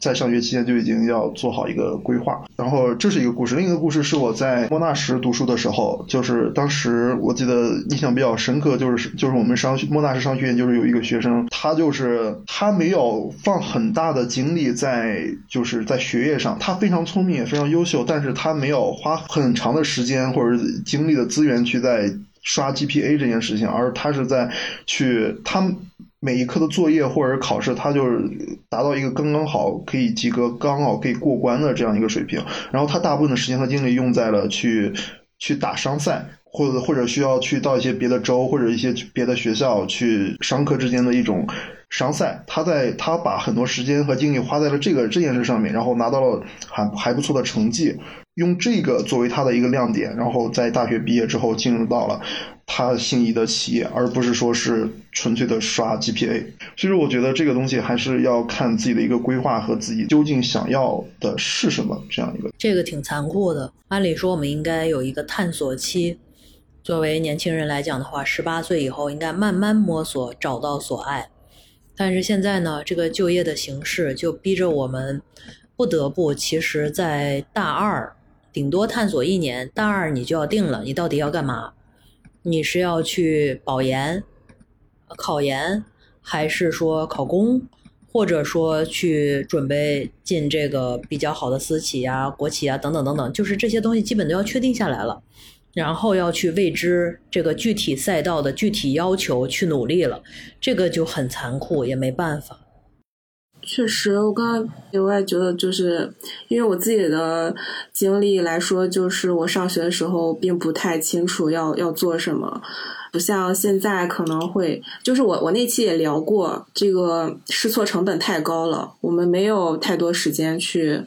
在上学期间就已经要做好一个规划，然后这是一个故事。另一个故事是我在莫纳什读书的时候，就是当时我记得印象比较深刻，就是就是我们商莫纳什商学院就是有一个学生，他就是他没有放很大的精力在就是在学业上，他非常聪明也非常优秀，但是他没有花很长的时间或者精力的资源去在刷 GPA 这件事情，而他是在去他。每一科的作业或者考试，他就是达到一个刚刚好可以及格、刚好可以过关的这样一个水平。然后他大部分的时间和精力用在了去去打商赛，或者或者需要去到一些别的州或者一些别的学校去商科之间的一种商赛。他在他把很多时间和精力花在了这个这件事上面，然后拿到了还还不错的成绩。用这个作为他的一个亮点，然后在大学毕业之后进入到了他心仪的企业，而不是说是纯粹的刷 GPA。所以说，我觉得这个东西还是要看自己的一个规划和自己究竟想要的是什么这样一个。这个挺残酷的。按理说，我们应该有一个探索期。作为年轻人来讲的话，十八岁以后应该慢慢摸索，找到所爱。但是现在呢，这个就业的形式就逼着我们不得不，其实，在大二。顶多探索一年，大二你就要定了，你到底要干嘛？你是要去保研、考研，还是说考公，或者说去准备进这个比较好的私企啊、国企啊等等等等，就是这些东西基本都要确定下来了，然后要去未知这个具体赛道的具体要求去努力了，这个就很残酷，也没办法。确实，我刚刚我也觉得，就是因为我自己的经历来说，就是我上学的时候并不太清楚要要做什么，不像现在可能会，就是我我那期也聊过，这个试错成本太高了，我们没有太多时间去。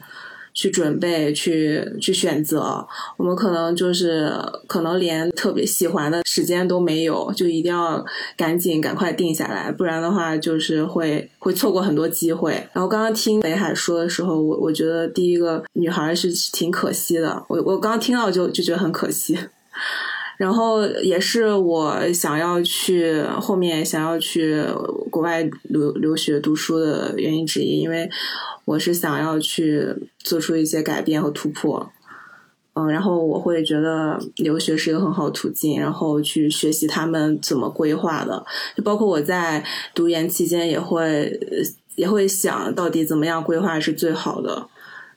去准备，去去选择，我们可能就是可能连特别喜欢的时间都没有，就一定要赶紧赶快定下来，不然的话就是会会错过很多机会。然后刚刚听北海说的时候，我我觉得第一个女孩是挺可惜的，我我刚听到就就觉得很可惜。然后也是我想要去后面想要去国外留留学读书的原因之一，因为我是想要去做出一些改变和突破，嗯，然后我会觉得留学是一个很好途径，然后去学习他们怎么规划的，就包括我在读研期间也会也会想到底怎么样规划是最好的，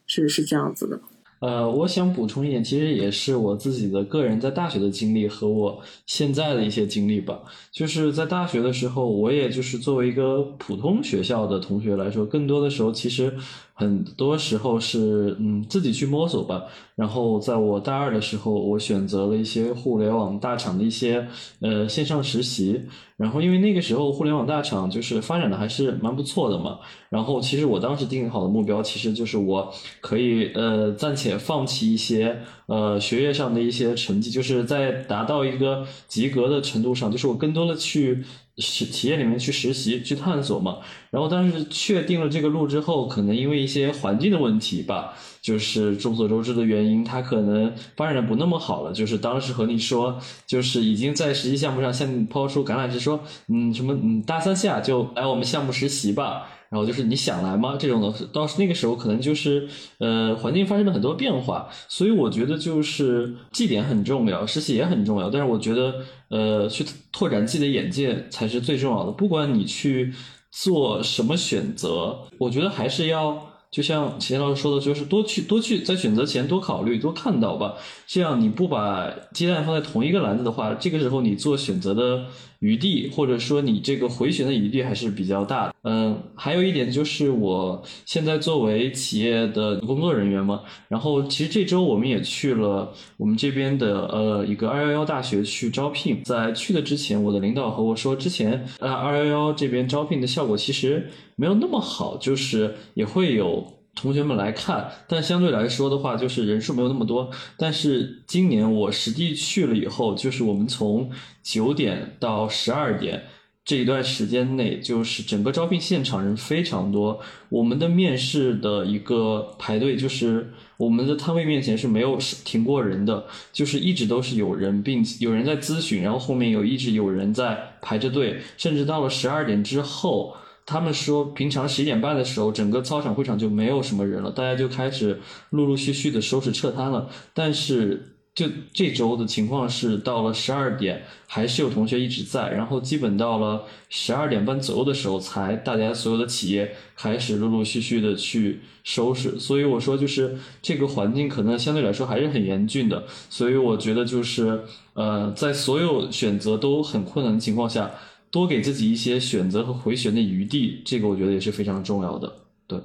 是是这样子的。呃，我想补充一点，其实也是我自己的个人在大学的经历和我现在的一些经历吧。就是在大学的时候，我也就是作为一个普通学校的同学来说，更多的时候其实。很多时候是嗯自己去摸索吧，然后在我大二的时候，我选择了一些互联网大厂的一些呃线上实习，然后因为那个时候互联网大厂就是发展的还是蛮不错的嘛，然后其实我当时定好的目标其实就是我可以呃暂且放弃一些呃学业上的一些成绩，就是在达到一个及格的程度上，就是我更多的去。企企业里面去实习去探索嘛。然后但是确定了这个路之后，可能因为一些环境的问题吧，就是众所周知的原因，他可能发展的不那么好了。就是当时和你说，就是已经在实际项目上向你抛出橄榄枝，说嗯什么嗯大三下就来我们项目实习吧。然后就是你想来吗？这种的，到那个时候可能就是呃环境发生了很多变化，所以我觉得就是绩点很重要，实习也很重要。但是我觉得呃去拓展自己的眼界才是最重要的。不管你去做什么选择，我觉得还是要。就像秦老师说的，就是多去多去在选择前多考虑多看到吧。这样你不把鸡蛋放在同一个篮子的话，这个时候你做选择的余地，或者说你这个回旋的余地还是比较大的。嗯，还有一点就是我现在作为企业的工作人员嘛，然后其实这周我们也去了我们这边的呃一个二幺幺大学去招聘。在去的之前，我的领导和我说，之前呃二幺幺这边招聘的效果其实没有那么好，就是也会有。同学们来看，但相对来说的话，就是人数没有那么多。但是今年我实际去了以后，就是我们从九点到十二点这一段时间内，就是整个招聘现场人非常多。我们的面试的一个排队，就是我们的摊位面前是没有停过人的，就是一直都是有人，并有人在咨询，然后后面有一直有人在排着队，甚至到了十二点之后。他们说，平常十一点半的时候，整个操场会场就没有什么人了，大家就开始陆陆续续的收拾撤摊了。但是，就这周的情况是，到了十二点，还是有同学一直在，然后基本到了十二点半左右的时候，才大家所有的企业开始陆陆续续的去收拾。所以我说，就是这个环境可能相对来说还是很严峻的。所以我觉得，就是呃，在所有选择都很困难的情况下。多给自己一些选择和回旋的余地，这个我觉得也是非常重要的。对，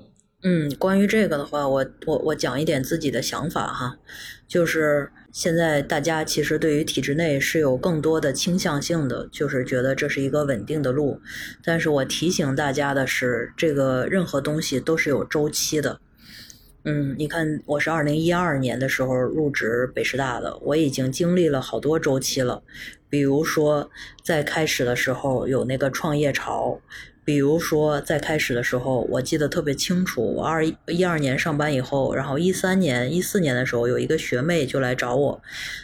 嗯，关于这个的话，我我我讲一点自己的想法哈，就是现在大家其实对于体制内是有更多的倾向性的，就是觉得这是一个稳定的路。但是我提醒大家的是，这个任何东西都是有周期的。嗯，你看，我是二零一二年的时候入职北师大的，我已经经历了好多周期了。比如说，在开始的时候有那个创业潮，比如说在开始的时候，我记得特别清楚。我二一二年上班以后，然后一三年、一四年的时候，有一个学妹就来找我，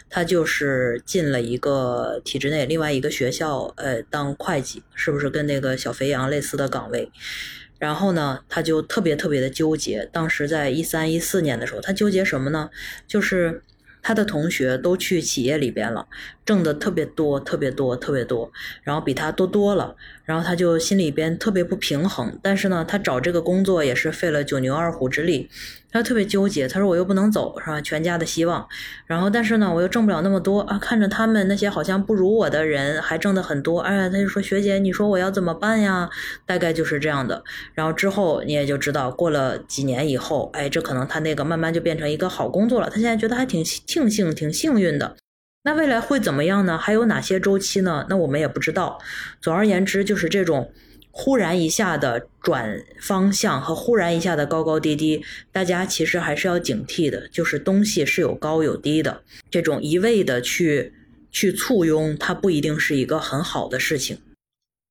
她就是进了一个体制内另外一个学校，呃，当会计，是不是跟那个小肥羊类似的岗位？然后呢，他就特别特别的纠结。当时在一三一四年的时候，他纠结什么呢？就是。他的同学都去企业里边了，挣的特别多，特别多，特别多，然后比他多多了。然后他就心里边特别不平衡，但是呢，他找这个工作也是费了九牛二虎之力，他特别纠结。他说我又不能走，是吧？全家的希望。然后但是呢，我又挣不了那么多啊，看着他们那些好像不如我的人还挣得很多，哎，他就说学姐，你说我要怎么办呀？大概就是这样的。然后之后你也就知道，过了几年以后，哎，这可能他那个慢慢就变成一个好工作了。他现在觉得还挺庆幸，挺幸运的。那未来会怎么样呢？还有哪些周期呢？那我们也不知道。总而言之，就是这种忽然一下的转方向和忽然一下的高高低低，大家其实还是要警惕的。就是东西是有高有低的，这种一味的去去簇拥，它不一定是一个很好的事情。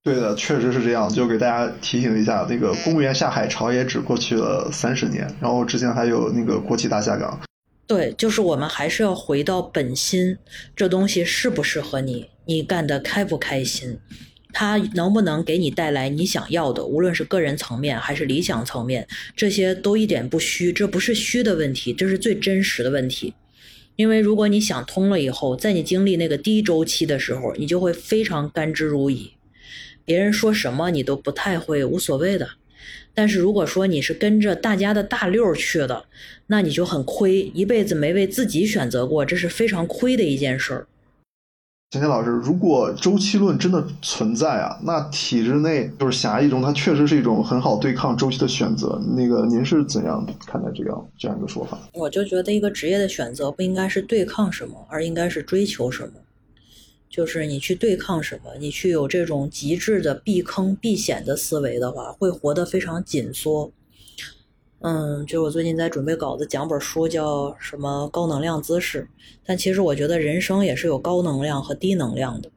对的，确实是这样。就给大家提醒一下，那个公务员下海潮也只过去了三十年，然后之前还有那个国企大下岗。对，就是我们还是要回到本心，这东西适不适合你，你干的开不开心，它能不能给你带来你想要的，无论是个人层面还是理想层面，这些都一点不虚，这不是虚的问题，这是最真实的问题。因为如果你想通了以后，在你经历那个低周期的时候，你就会非常甘之如饴，别人说什么你都不太会无所谓的。但是如果说你是跟着大家的大溜去的，那你就很亏，一辈子没为自己选择过，这是非常亏的一件事儿。钱钱老师，如果周期论真的存在啊，那体制内就是狭义中，它确实是一种很好对抗周期的选择。那个您是怎样看待这样这样一个说法？我就觉得一个职业的选择不应该是对抗什么，而应该是追求什么。就是你去对抗什么，你去有这种极致的避坑避险的思维的话，会活得非常紧缩。嗯，就我最近在准备稿子，讲本书叫什么高能量姿势。但其实我觉得人生也是有高能量和低能量的。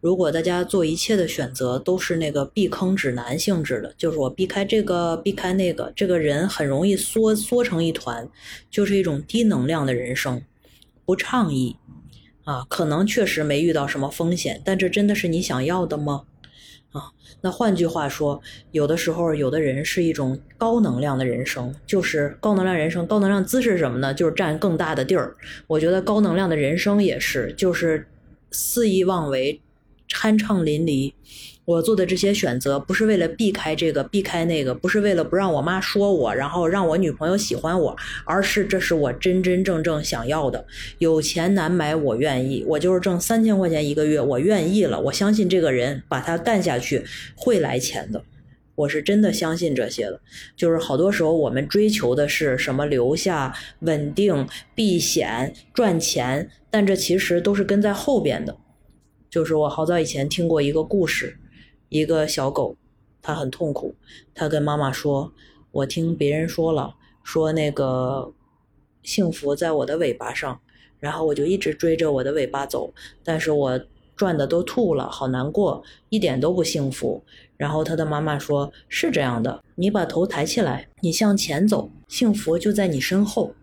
如果大家做一切的选择都是那个避坑指南性质的，就是我避开这个，避开那个，这个人很容易缩缩成一团，就是一种低能量的人生，不倡议啊。可能确实没遇到什么风险，但这真的是你想要的吗？那换句话说，有的时候有的人是一种高能量的人生，就是高能量人生。高能量姿势什么呢？就是占更大的地儿。我觉得高能量的人生也是，就是肆意妄为。酣畅淋漓，我做的这些选择不是为了避开这个、避开那个，不是为了不让我妈说我，然后让我女朋友喜欢我，而是这是我真真正正想要的。有钱难买我愿意，我就是挣三千块钱一个月，我愿意了。我相信这个人把他干下去会来钱的，我是真的相信这些的。就是好多时候我们追求的是什么留下、稳定、避险、赚钱，但这其实都是跟在后边的。就是我好早以前听过一个故事，一个小狗，它很痛苦，它跟妈妈说：“我听别人说了，说那个幸福在我的尾巴上，然后我就一直追着我的尾巴走，但是我转的都吐了，好难过，一点都不幸福。”然后他的妈妈说：“是这样的，你把头抬起来，你向前走，幸福就在你身后。”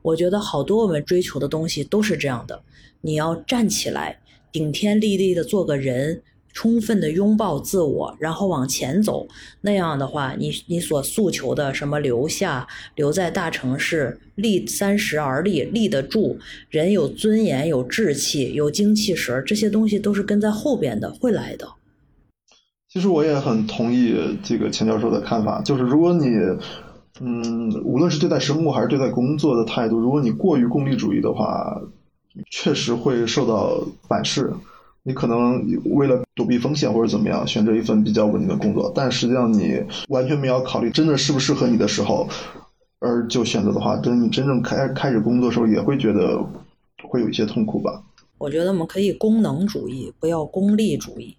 我觉得好多我们追求的东西都是这样的，你要站起来。顶天立地的做个人，充分的拥抱自我，然后往前走。那样的话，你你所诉求的什么留下，留在大城市，立三十而立，立得住，人有尊严，有志气，有精气神，这些东西都是跟在后边的，会来的。其实我也很同意这个钱教授的看法，就是如果你，嗯，无论是对待生活还是对待工作的态度，如果你过于功利主义的话。确实会受到反噬，你可能为了躲避风险或者怎么样，选择一份比较稳定的工作，但实际上你完全没有考虑真的适不适合你的时候，而就选择的话，等你真正开开始工作的时候，也会觉得会有一些痛苦吧。我觉得我们可以功能主义，不要功利主义。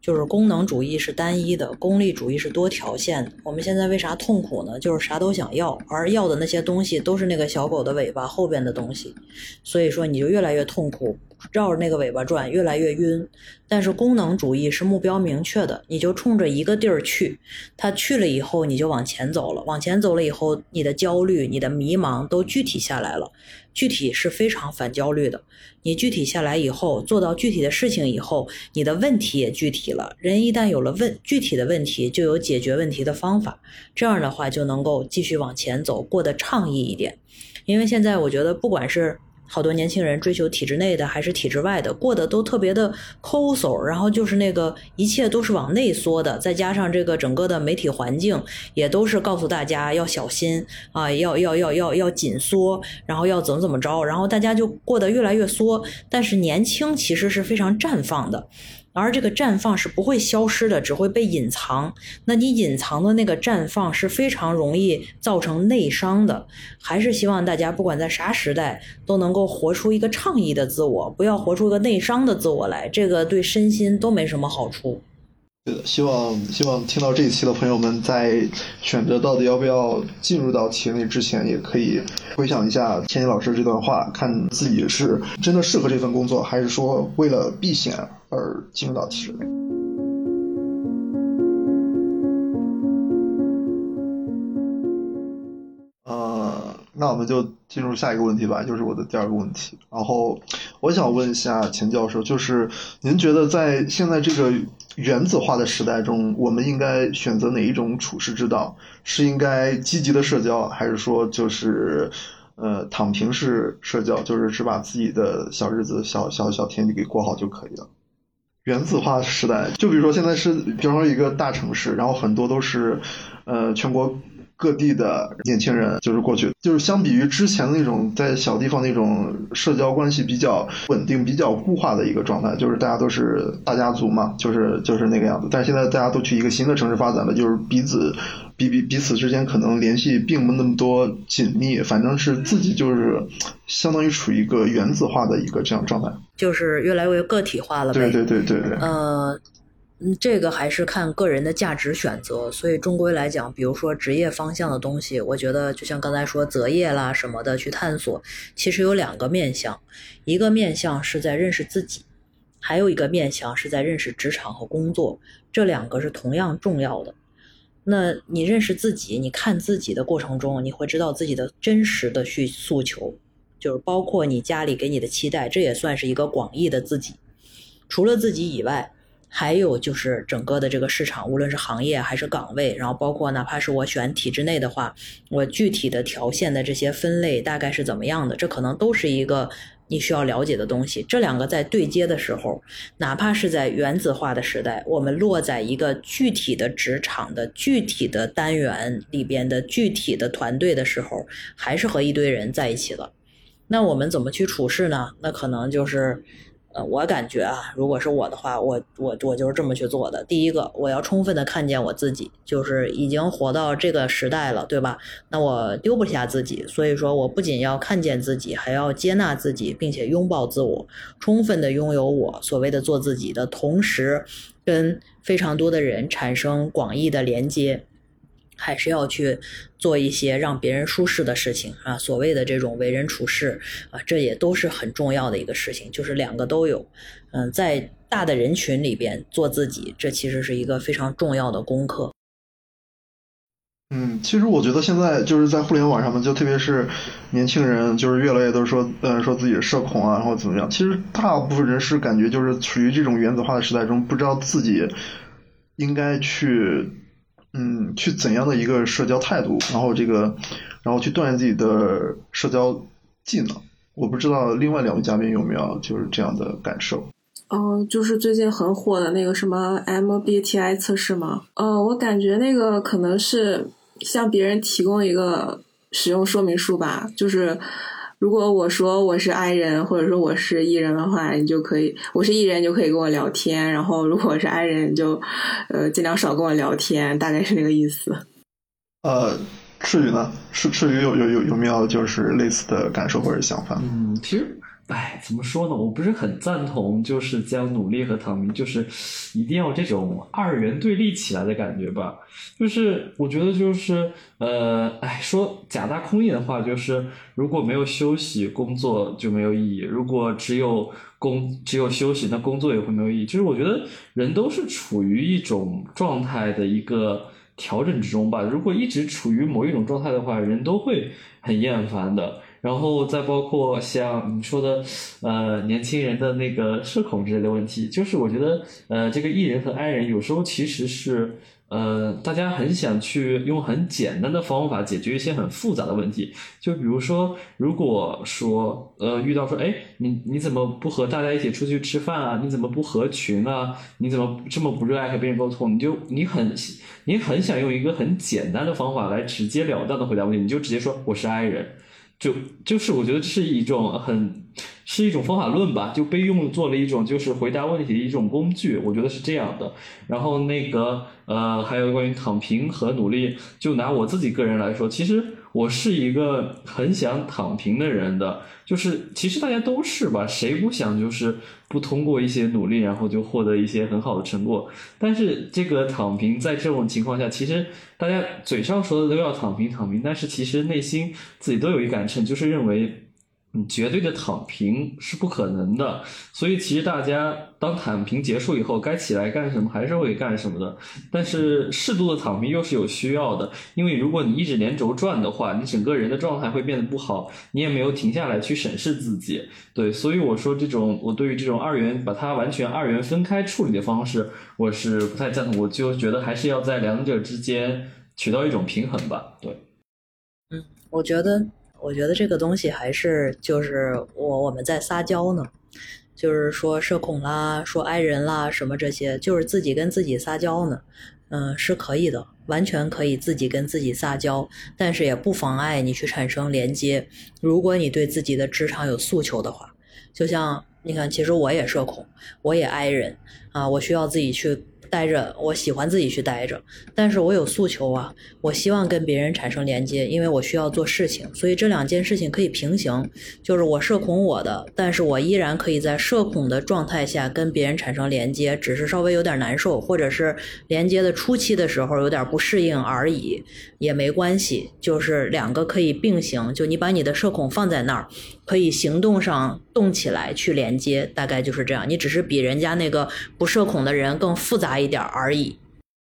就是功能主义是单一的，功利主义是多条线的。我们现在为啥痛苦呢？就是啥都想要，而要的那些东西都是那个小狗的尾巴后边的东西，所以说你就越来越痛苦，绕着那个尾巴转，越来越晕。但是功能主义是目标明确的，你就冲着一个地儿去，他去了以后你就往前走了，往前走了以后，你的焦虑、你的迷茫都具体下来了。具体是非常反焦虑的。你具体下来以后，做到具体的事情以后，你的问题也具体了。人一旦有了问具体的问题，就有解决问题的方法。这样的话，就能够继续往前走，过得畅意一点。因为现在我觉得，不管是好多年轻人追求体制内的还是体制外的，过得都特别的抠搜，然后就是那个一切都是往内缩的，再加上这个整个的媒体环境也都是告诉大家要小心啊，要要要要要紧缩，然后要怎么怎么着，然后大家就过得越来越缩，但是年轻其实是非常绽放的。而这个绽放是不会消失的，只会被隐藏。那你隐藏的那个绽放是非常容易造成内伤的。还是希望大家不管在啥时代都能够活出一个倡议的自我，不要活出个内伤的自我来。这个对身心都没什么好处。对的，希望希望听到这一期的朋友们在选择到底要不要进入到企业内之前，也可以回想一下天野老师这段话，看自己是真的适合这份工作，还是说为了避险。而进入到体制内。呃，那我们就进入下一个问题吧，就是我的第二个问题。然后我想问一下钱教授，就是您觉得在现在这个原子化的时代中，我们应该选择哪一种处世之道？是应该积极的社交，还是说就是呃躺平式社交，就是只把自己的小日子、小小小天地给过好就可以了？原子化时代，就比如说现在是，比方说一个大城市，然后很多都是，呃，全国。各地的年轻人就是过去，就是相比于之前那种在小地方那种社交关系比较稳定、比较固化的一个状态，就是大家都是大家族嘛，就是就是那个样子。但现在大家都去一个新的城市发展了，就是彼此彼彼彼此之间可能联系并不那么多紧密，反正是自己就是相当于处于一个原子化的一个这样状态，就是越来越个体化了。对对对对对。呃。嗯，这个还是看个人的价值选择，所以终归来讲，比如说职业方向的东西，我觉得就像刚才说择业啦什么的去探索，其实有两个面向，一个面向是在认识自己，还有一个面向是在认识职场和工作，这两个是同样重要的。那你认识自己，你看自己的过程中，你会知道自己的真实的去诉求，就是包括你家里给你的期待，这也算是一个广义的自己。除了自己以外，还有就是整个的这个市场，无论是行业还是岗位，然后包括哪怕是我选体制内的话，我具体的条线的这些分类大概是怎么样的，这可能都是一个。你需要了解的东西，这两个在对接的时候，哪怕是在原子化的时代，我们落在一个具体的职场的具体的单元里边的具体的团队的时候，还是和一堆人在一起了。那我们怎么去处事呢？那可能就是。呃，我感觉啊，如果是我的话，我我我就是这么去做的。第一个，我要充分的看见我自己，就是已经活到这个时代了，对吧？那我丢不下自己，所以说我不仅要看见自己，还要接纳自己，并且拥抱自我，充分的拥有我所谓的做自己的同时，跟非常多的人产生广义的连接。还是要去做一些让别人舒适的事情啊，所谓的这种为人处事啊，这也都是很重要的一个事情，就是两个都有。嗯，在大的人群里边做自己，这其实是一个非常重要的功课。嗯，其实我觉得现在就是在互联网上面，就特别是年轻人，就是越来越都说，呃，说自己是社恐啊，然后怎么样。其实大部分人是感觉就是处于这种原子化的时代中，不知道自己应该去。嗯，去怎样的一个社交态度，然后这个，然后去锻炼自己的社交技能。我不知道另外两位嘉宾有没有就是这样的感受。哦，就是最近很火的那个什么 MBTI 测试吗？嗯，我感觉那个可能是向别人提供一个使用说明书吧，就是。如果我说我是 I 人，或者说我是 E 人的话，你就可以，我是 E 人就可以跟我聊天。然后如果是 I 人，就呃尽量少跟我聊天，大概是那个意思。呃，赤鱼呢？赤赤鱼有有有有没有就是类似的感受或者想法？嗯，其实。哎，怎么说呢？我不是很赞同，就是将努力和躺平，就是一定要这种二元对立起来的感觉吧。就是我觉得，就是呃，哎，说假大空一点的话，就是如果没有休息，工作就没有意义；如果只有工只有休息，那工作也会没有意义。就是我觉得人都是处于一种状态的一个调整之中吧。如果一直处于某一种状态的话，人都会很厌烦的。然后再包括像你说的，呃，年轻人的那个社恐之类的问题，就是我觉得，呃，这个 E 人和 I 人有时候其实是，呃，大家很想去用很简单的方法解决一些很复杂的问题。就比如说，如果说，呃，遇到说，哎，你你怎么不和大家一起出去吃饭啊？你怎么不合群啊？你怎么这么不热爱和别人沟通？你就你很你很想用一个很简单的方法来直截了当的回答问题，你就直接说我是 I 人。就就是我觉得是一种很是一种方法论吧，就被用作了一种就是回答问题的一种工具，我觉得是这样的。然后那个呃，还有关于躺平和努力，就拿我自己个人来说，其实。我是一个很想躺平的人的，就是其实大家都是吧，谁不想就是不通过一些努力，然后就获得一些很好的成果？但是这个躺平在这种情况下，其实大家嘴上说的都要躺平躺平，但是其实内心自己都有一杆秤，就是认为。你绝对的躺平是不可能的，所以其实大家当躺平结束以后，该起来干什么还是会干什么的。但是适度的躺平又是有需要的，因为如果你一直连轴转的话，你整个人的状态会变得不好，你也没有停下来去审视自己。对，所以我说这种我对于这种二元把它完全二元分开处理的方式，我是不太赞同。我就觉得还是要在两者之间取到一种平衡吧。对，嗯，我觉得。我觉得这个东西还是就是我我们在撒娇呢，就是说社恐啦，说爱人啦，什么这些，就是自己跟自己撒娇呢，嗯，是可以的，完全可以自己跟自己撒娇，但是也不妨碍你去产生连接。如果你对自己的职场有诉求的话，就像你看，其实我也社恐，我也爱人啊，我需要自己去。待着，我喜欢自己去待着，但是我有诉求啊，我希望跟别人产生连接，因为我需要做事情，所以这两件事情可以平行，就是我社恐我的，但是我依然可以在社恐的状态下跟别人产生连接，只是稍微有点难受，或者是连接的初期的时候有点不适应而已，也没关系，就是两个可以并行，就你把你的社恐放在那儿，可以行动上动起来去连。接，大概就是这样。你只是比人家那个不社恐的人更复杂一点而已。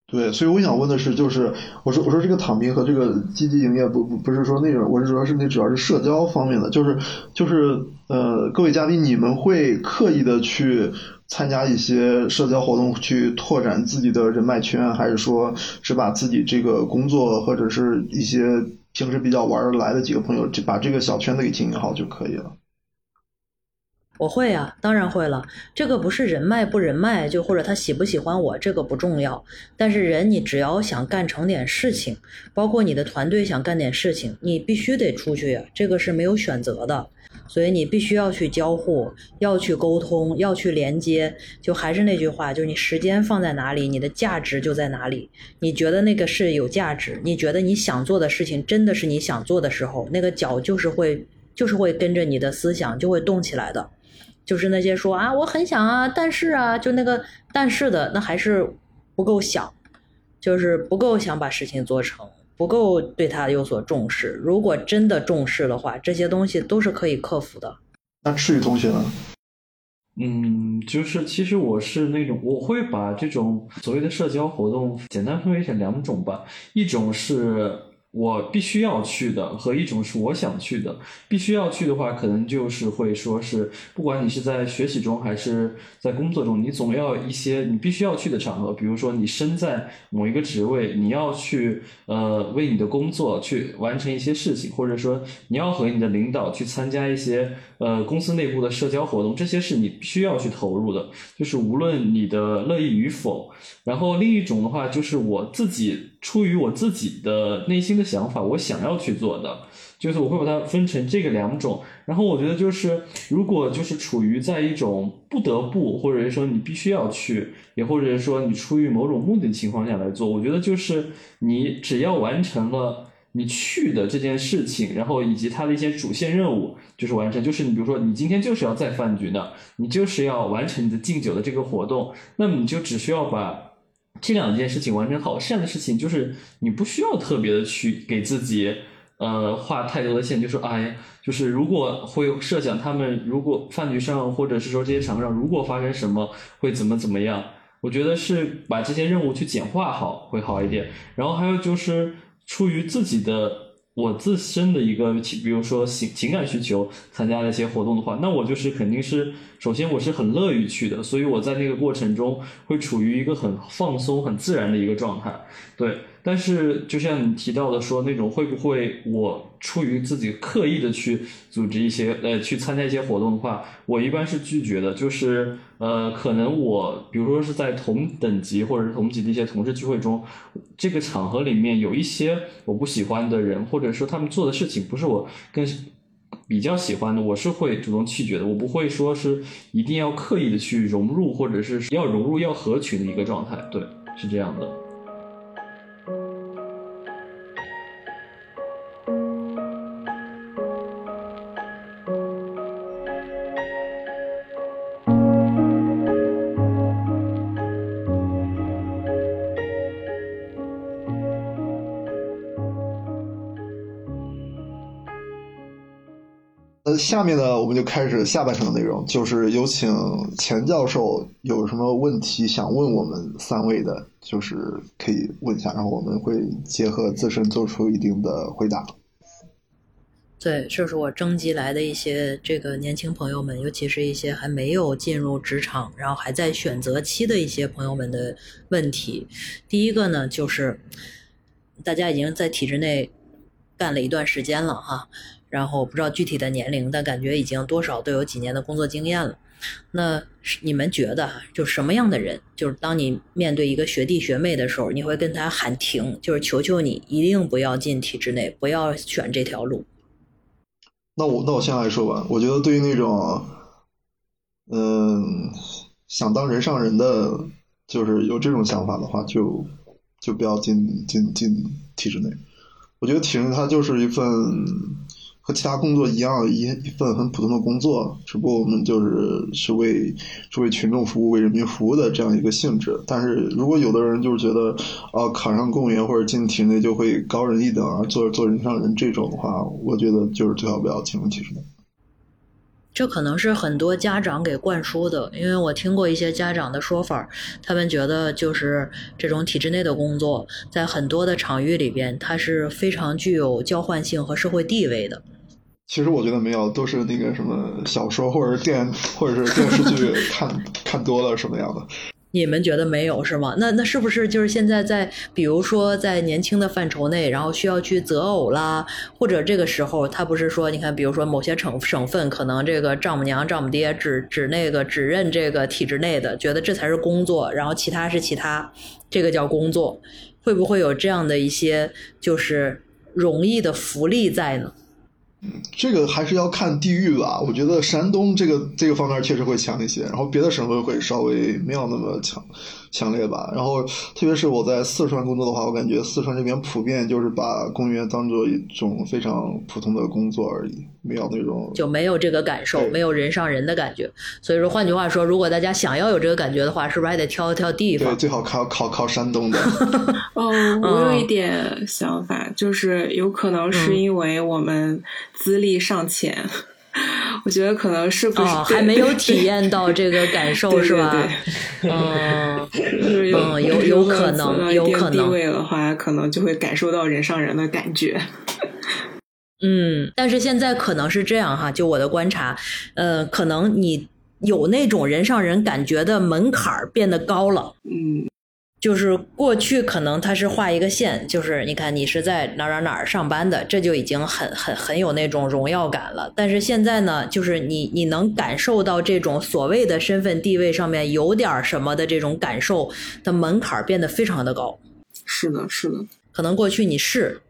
对，所以我想问的是，就是我说我说这个躺平和这个积极营业不不不是说那种，我是主要是那主要是社交方面的，就是就是呃，各位嘉宾，你们会刻意的去参加一些社交活动，去拓展自己的人脉圈，还是说是把自己这个工作或者是一些平时比较玩得来的几个朋友，就把这个小圈子给经营好就可以了？我会啊，当然会了。这个不是人脉不人脉，就或者他喜不喜欢我，这个不重要。但是人，你只要想干成点事情，包括你的团队想干点事情，你必须得出去，这个是没有选择的。所以你必须要去交互，要去沟通，要去连接。就还是那句话，就是你时间放在哪里，你的价值就在哪里。你觉得那个是有价值，你觉得你想做的事情真的是你想做的时候，那个脚就是会，就是会跟着你的思想就会动起来的。就是那些说啊，我很想啊，但是啊，就那个但是的，那还是不够想，就是不够想把事情做成，不够对他有所重视。如果真的重视的话，这些东西都是可以克服的。那赤羽同学呢？嗯，就是其实我是那种，我会把这种所谓的社交活动简单分为成两种吧，一种是。我必须要去的和一种是我想去的。必须要去的话，可能就是会说是，不管你是在学习中还是在工作中，你总要一些你必须要去的场合。比如说你身在某一个职位，你要去呃为你的工作去完成一些事情，或者说你要和你的领导去参加一些呃公司内部的社交活动，这些是你必须要去投入的，就是无论你的乐意与否。然后另一种的话，就是我自己出于我自己的内心的想法，我想要去做的，就是我会把它分成这个两种。然后我觉得就是，如果就是处于在一种不得不，或者是说你必须要去，也或者是说你出于某种目的情况下来做，我觉得就是你只要完成了你去的这件事情，然后以及它的一些主线任务，就是完成。就是你比如说你今天就是要在饭局的，你就是要完成你的敬酒的这个活动，那么你就只需要把。这两件事情完成好，剩下的事情就是你不需要特别的去给自己呃画太多的线，就说哎，就是如果会设想他们如果饭局上或者是说这些场合上如果发生什么会怎么怎么样，我觉得是把这些任务去简化好会好一点。然后还有就是出于自己的。我自身的一个，比如说情情感需求，参加一些活动的话，那我就是肯定是，首先我是很乐于去的，所以我在那个过程中会处于一个很放松、很自然的一个状态，对。但是，就像你提到的说那种，会不会我出于自己刻意的去组织一些呃去参加一些活动的话，我一般是拒绝的。就是呃，可能我比如说是在同等级或者是同级的一些同事聚会中，这个场合里面有一些我不喜欢的人，或者说他们做的事情不是我更比较喜欢的，我是会主动拒绝的。我不会说是一定要刻意的去融入，或者是要融入要合群的一个状态。对，是这样的。下面呢，我们就开始下半场的内容，就是有请钱教授有什么问题想问我们三位的，就是可以问一下，然后我们会结合自身做出一定的回答。对，这是我征集来的一些这个年轻朋友们，尤其是一些还没有进入职场，然后还在选择期的一些朋友们的问题。第一个呢，就是大家已经在体制内干了一段时间了哈。然后不知道具体的年龄，但感觉已经多少都有几年的工作经验了。那你们觉得，就什么样的人，就是当你面对一个学弟学妹的时候，你会跟他喊停，就是求求你一定不要进体制内，不要选这条路。那我那我先来说吧，我觉得对于那种，嗯，想当人上人的，就是有这种想法的话，就就不要进进进体制内。我觉得体制它就是一份。和其他工作一样，一一份很普通的工作，只不过我们就是是为是为群众服务、为人民服务的这样一个性质。但是如果有的人就是觉得，啊，考上公务员或者进体内就会高人一等啊，做做人上人这种的话，我觉得就是最好不要进入体制内。这可能是很多家长给灌输的，因为我听过一些家长的说法，他们觉得就是这种体制内的工作，在很多的场域里边，它是非常具有交换性和社会地位的。其实我觉得没有，都是那个什么小说或者电或者是电视剧 看看多了什么样的。你们觉得没有是吗？那那是不是就是现在在，比如说在年轻的范畴内，然后需要去择偶啦，或者这个时候他不是说，你看，比如说某些省省份可能这个丈母娘丈母爹只只那个只认这个体制内的，觉得这才是工作，然后其他是其他，这个叫工作，会不会有这样的一些就是容易的福利在呢？这个还是要看地域吧。我觉得山东这个这个方面确实会强一些，然后别的省份会稍微没有那么强强烈吧。然后特别是我在四川工作的话，我感觉四川这边普遍就是把公务员当做一种非常普通的工作而已，没有那种就没有这个感受，没有人上人的感觉。所以说，换句话说，如果大家想要有这个感觉的话，是不是还得挑一挑地方？对，最好考考考山东的。哦，我有一点想法，就是有可能是因为我们资历尚浅，我觉得可能是不是还没有体验到这个感受，是吧？嗯，嗯，有有可能，有可能地位的话，可能就会感受到人上人的感觉。嗯，但是现在可能是这样哈，就我的观察，呃，可能你有那种人上人感觉的门槛变得高了。嗯。就是过去可能他是画一个线，就是你看你是在哪儿哪儿哪儿上班的，这就已经很很很有那种荣耀感了。但是现在呢，就是你你能感受到这种所谓的身份地位上面有点什么的这种感受的门槛变得非常的高。是的，是的。可能过去你是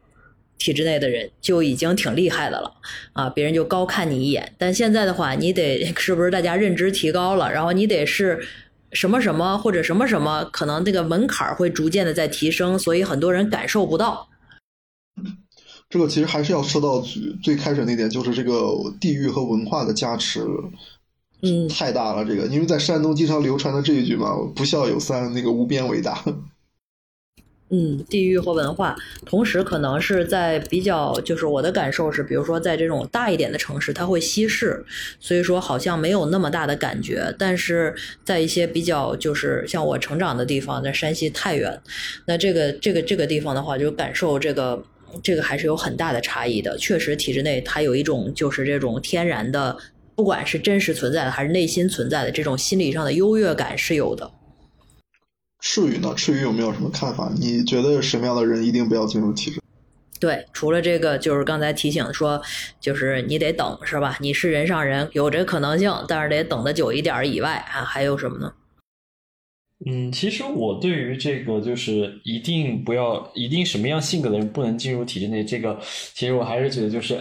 体制内的人就已经挺厉害的了啊，别人就高看你一眼。但现在的话，你得 是不是大家认知提高了，然后你得是。什么什么或者什么什么，可能这个门槛会逐渐的在提升，所以很多人感受不到。这个其实还是要说到最开始那点，就是这个地域和文化的加持，嗯，太大了。这个，因为在山东经常流传的这一句嘛，“不孝有三，那个无边伟大。”嗯，地域和文化，同时可能是在比较，就是我的感受是，比如说在这种大一点的城市，它会稀释，所以说好像没有那么大的感觉。但是在一些比较，就是像我成长的地方，在山西太原，那这个这个这个地方的话，就感受这个这个还是有很大的差异的。确实，体制内它有一种就是这种天然的，不管是真实存在的还是内心存在的这种心理上的优越感是有的。赤羽呢？赤羽有没有什么看法？你觉得什么样的人一定不要进入体制？对，除了这个，就是刚才提醒说，就是你得等，是吧？你是人上人，有这可能性，但是得等的久一点以外啊，还有什么呢？嗯，其实我对于这个就是一定不要，一定什么样性格的人不能进入体制内，这个其实我还是觉得就是，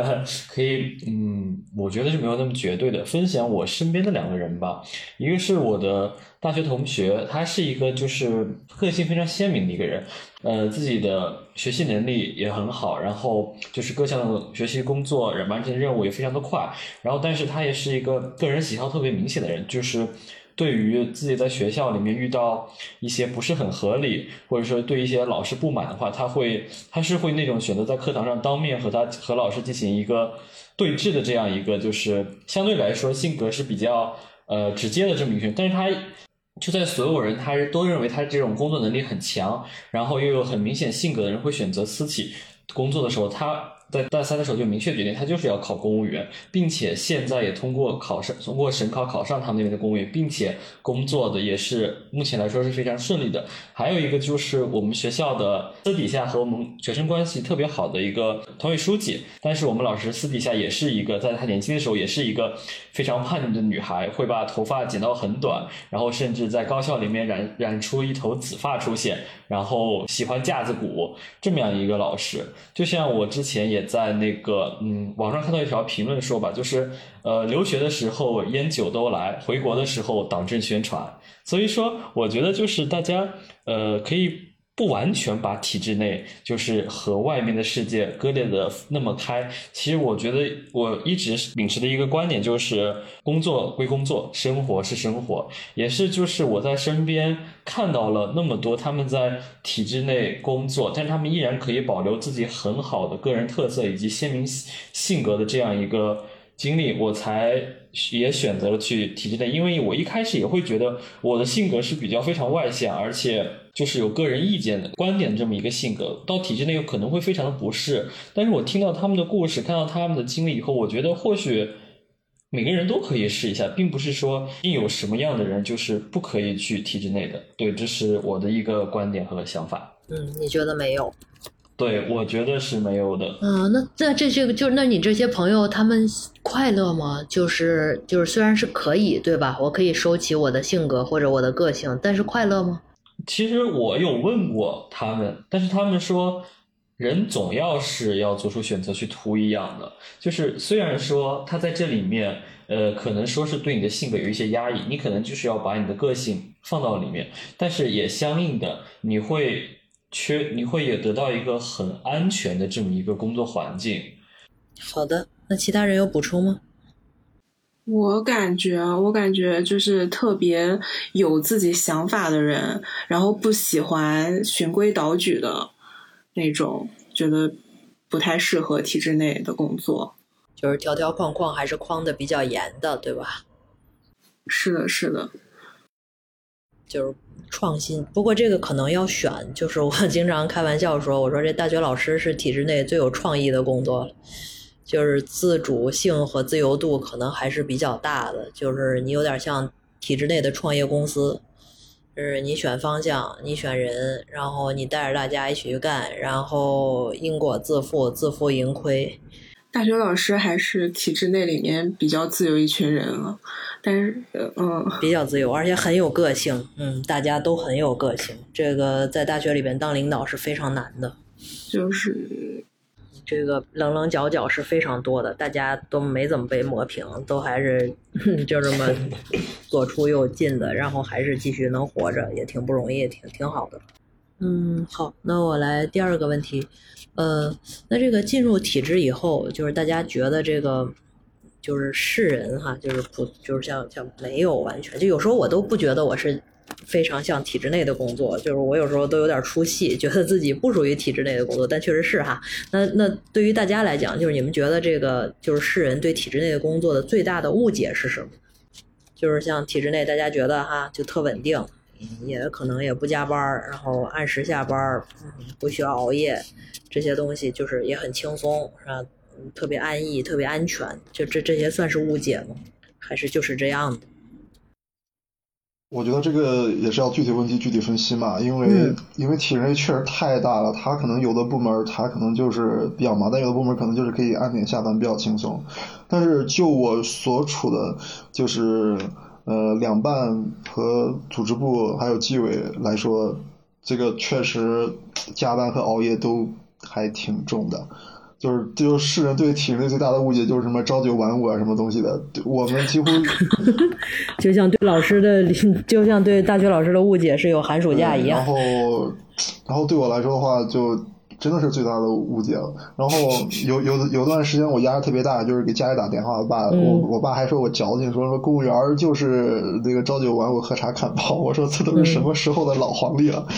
可以，嗯，我觉得是没有那么绝对的。分享我身边的两个人吧，一个是我的大学同学，他是一个就是个性非常鲜明的一个人，呃，自己的学习能力也很好，然后就是各项学习工作完成任务也非常的快，然后但是他也是一个个人喜好特别明显的人，就是。对于自己在学校里面遇到一些不是很合理，或者说对一些老师不满的话，他会他是会那种选择在课堂上当面和他和老师进行一个对峙的这样一个，就是相对来说性格是比较呃直接的这么一个。但是他就在所有人他都认为他这种工作能力很强，然后又有很明显性格的人会选择私企工作的时候，他。在大三的时候就明确决定，他就是要考公务员，并且现在也通过考上，通过省考考上他们那边的公务员，并且工作的也是目前来说是非常顺利的。还有一个就是我们学校的私底下和我们学生关系特别好的一个团委书记，但是我们老师私底下也是一个，在他年轻的时候也是一个非常叛逆的女孩，会把头发剪到很短，然后甚至在高校里面染染出一头紫发出现，然后喜欢架子鼓这么样一个老师。就像我之前也。也在那个嗯，网上看到一条评论说吧，就是呃，留学的时候烟酒都来，回国的时候党政宣传。所以说，我觉得就是大家呃，可以。不完全把体制内就是和外面的世界割裂的那么开。其实我觉得我一直秉持的一个观点就是，工作归工作，生活是生活。也是就是我在身边看到了那么多他们在体制内工作，但他们依然可以保留自己很好的个人特色以及鲜明性格的这样一个经历，我才也选择了去体制内。因为我一开始也会觉得我的性格是比较非常外向，而且就是有个人意见的观点这么一个性格，到体制内可能会非常的不适。但是我听到他们的故事，看到他们的经历以后，我觉得或许每个人都可以试一下，并不是说一有什么样的人就是不可以去体制内的。对，这是我的一个观点和想法。嗯，你觉得没有？对，我觉得是没有的。嗯，那那这些个就是，那你这些朋友他们快乐吗？就是就是，虽然是可以，对吧？我可以收起我的性格或者我的个性，但是快乐吗？其实我有问过他们，但是他们说，人总要是要做出选择去图一样的。就是虽然说他在这里面，呃，可能说是对你的性格有一些压抑，你可能就是要把你的个性放到里面，但是也相应的你会。缺你会也得到一个很安全的这么一个工作环境。好的，那其他人有补充吗？我感觉，我感觉就是特别有自己想法的人，然后不喜欢循规蹈矩的那种，觉得不太适合体制内的工作。就是条条框框还是框的比较严的，对吧？是的，是的。就是创新，不过这个可能要选。就是我经常开玩笑说，我说这大学老师是体制内最有创意的工作，就是自主性和自由度可能还是比较大的。就是你有点像体制内的创业公司，就是你选方向，你选人，然后你带着大家一起去干，然后因果自负，自负盈亏。大学老师还是体制内里面比较自由一群人了。但是，嗯，比较自由，而且很有个性。嗯，大家都很有个性。这个在大学里边当领导是非常难的，就是这个棱棱角角是非常多的，大家都没怎么被磨平，都还是 就这么左出右进的，然后还是继续能活着，也挺不容易，挺挺好的。嗯，好，那我来第二个问题，呃，那这个进入体制以后，就是大家觉得这个。就是世人哈，就是不就是像像没有完全，就有时候我都不觉得我是非常像体制内的工作，就是我有时候都有点出戏，觉得自己不属于体制内的工作，但确实是哈。那那对于大家来讲，就是你们觉得这个就是世人对体制内的工作的最大的误解是什么？就是像体制内，大家觉得哈就特稳定，也可能也不加班，然后按时下班，不需要熬夜，这些东西就是也很轻松，是吧？特别安逸，特别安全，就这这些算是误解吗？还是就是这样的？我觉得这个也是要具体问题具体分析嘛，因为因为体制内确实太大了，他可能有的部门他可能就是比较忙，但有的部门可能就是可以按点下班比较轻松。但是就我所处的就是呃两办和组织部还有纪委来说，这个确实加班和熬夜都还挺重的。就是就是世人对体制内最大的误解就是什么朝九晚五啊什么东西的，我们几乎 就像对老师的，就像对大学老师的误解是有寒暑假一样。然后，然后对我来说的话，就真的是最大的误解了。然后有有有段时间我压力特别大，就是给家里打电话，我爸我我爸还说我矫情，说说公务员就是那个朝九晚五喝茶看报。我说这都是什么时候的老黄历了。嗯，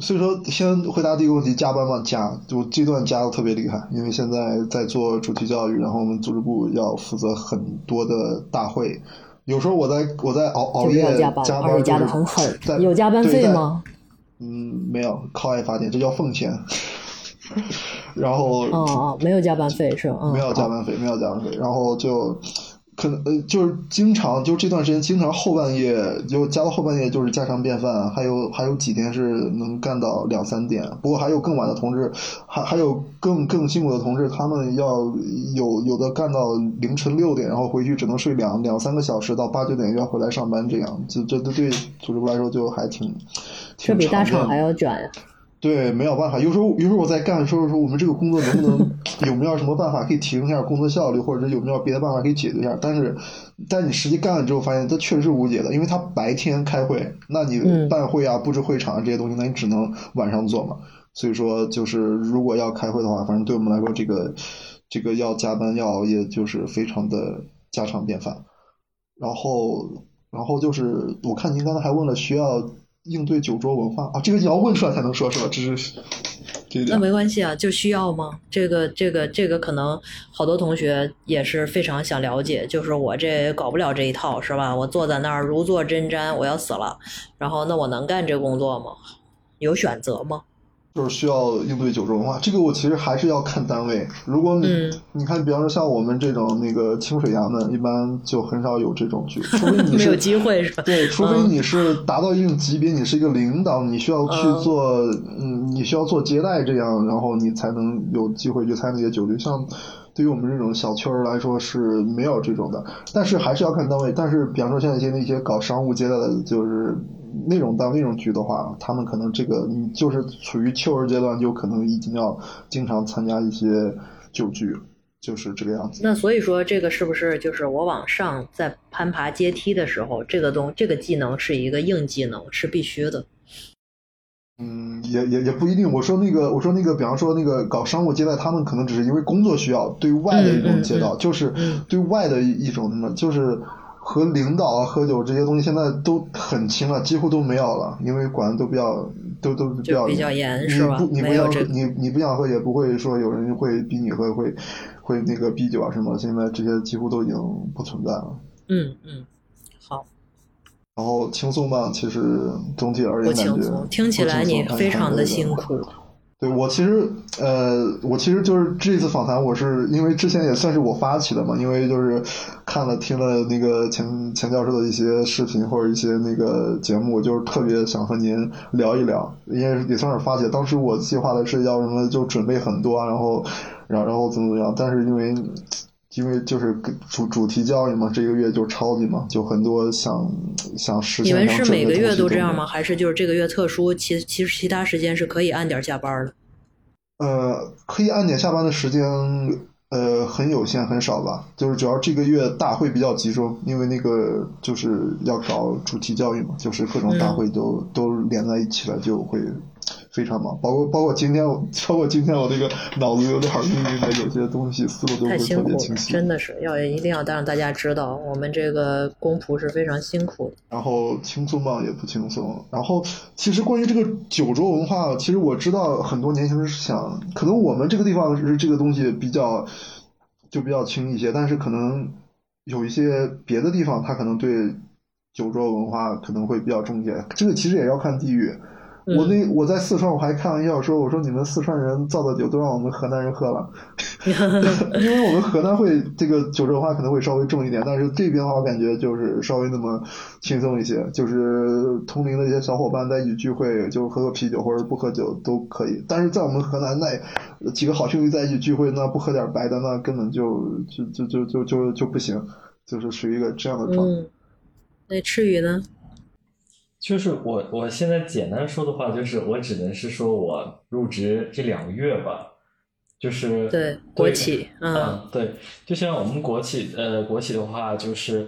所以说先回答第一个问题，加班吗？加，就这段加的特别厉害，因为现在在做主题教育，然后我们组织部要负责很多的大会，有时候我在我在熬熬夜加班，加班加的很狠。有加班费吗？嗯，没有，靠爱发电，这叫奉献。然后哦哦，没有加班费是吧？没有加班费，没有加班费，然后就。可能呃，就是经常就这段时间，经常后半夜就加到后半夜就是家常便饭，还有还有几天是能干到两三点。不过还有更晚的同志，还还有更更辛苦的同志，他们要有有的干到凌晨六点，然后回去只能睡两两三个小时，到八九点又要回来上班，这样这这对组织部来说就还挺，这比大厂还要卷呀。对，没有办法。有时候，有时候我在干的时候，说我们这个工作能不能 有没有什么办法可以提升一下工作效率，或者是有没有别的办法可以解决一下？但是，但你实际干了之后，发现它确实是无解的，因为它白天开会，那你办会啊、布置会场啊这些东西，那你只能晚上做嘛。所以说，就是如果要开会的话，反正对我们来说，这个这个要加班要熬夜，就是非常的家常便饭。然后，然后就是我看您刚才还问了需要。应对酒桌文化啊，这个你要问出来才能说，是吧？这是这那没关系啊，就需要吗？这个这个这个可能好多同学也是非常想了解，就是我这搞不了这一套是吧？我坐在那儿如坐针毡，我要死了，然后那我能干这工作吗？有选择吗？就是需要应对酒桌文化，这个我其实还是要看单位。如果你、嗯你看，比方说像我们这种那个清水衙门，一般就很少有这种剧，除非你没有是机会是吧？对，除非你是达到一定级别，你是一个领导，你需要去嗯做，嗯，你需要做接待这样，然后你才能有机会去参加这些酒局。像对于我们这种小圈儿来说是没有这种的，但是还是要看单位。但是比方说像一些那些搞商务接待的，就是那种到那种局的话，他们可能这个你就是处于秋儿阶段，就可能已经要经常参加一些酒局，就是这个样子。那所以说，这个是不是就是我往上在攀爬阶梯的时候，这个东这个技能是一个硬技能，是必须的。嗯，也也也不一定。我说那个，我说那个，比方说那个搞商务接待，他们可能只是因为工作需要，对外的一种接待，嗯嗯嗯就是嗯对外的一一种什么，就是和领导啊喝酒这些东西，现在都很轻了，几乎都没有了，因为管的都比较都都比较就比较严你是吧不你不想喝没有这个你你不想喝，也不会说有人会逼你喝，会会那个逼酒啊什么，现在这些几乎都已经不存在了。嗯嗯，好，然后轻松吧，其实总体而言感觉轻松，听起来你非常的的辛苦。对我其实呃，我其实就是这次访谈，我是因为之前也算是我发起的嘛，因为就是看了听了那个钱钱教授的一些视频或者一些那个节目，就是特别想和您聊一聊，因为也算是发起。当时我计划的是要什么就准备很多，然后然后然后怎么怎么样，但是因为。因为就是主主题教育嘛，这个月就超级嘛，就很多想想实你。们是每个月都这样吗？吗？还是就是这个月特殊，其其实其他时间是可以按点下班的？呃，可以按点下班的时间，呃，很有限，很少吧。就是主要这个月大会比较集中，因为那个就是要搞主题教育嘛，就是各种大会都、都连在一起了，就会非常忙。包括包括今天我，包括今天我这个脑子有点晕晕的，有些东西思路都不是特别清晰。真的是要一定要让大家知道，我们这个公仆是非常辛苦的。然后轻松嘛也不轻松。然后其实关于这个酒桌文化，其实我知道很多年轻人是想，可能我们这个地方是这个东西比较就比较轻一些，但是可能有一些别的地方，他可能对酒桌文化可能会比较重一些。这个其实也要看地域。嗯我那我在四川，我还开玩笑说，我说你们四川人造的酒都让我们河南人喝了，因为我们河南会这个酒桌文化可能会稍微重一点，但是这边的话，我感觉就是稍微那么轻松一些，就是同龄的一些小伙伴在一起聚会，就喝个啤酒或者不喝酒都可以。但是在我们河南，那几个好兄弟在一起聚会，那不喝点白的，那根本就就就就就就就不行，就是属于一个这样的状态。嗯，那赤羽呢？就是我我现在简单说的话，就是我只能是说我入职这两个月吧，就是对国企嗯嗯对，就像我们国企呃国企的话，就是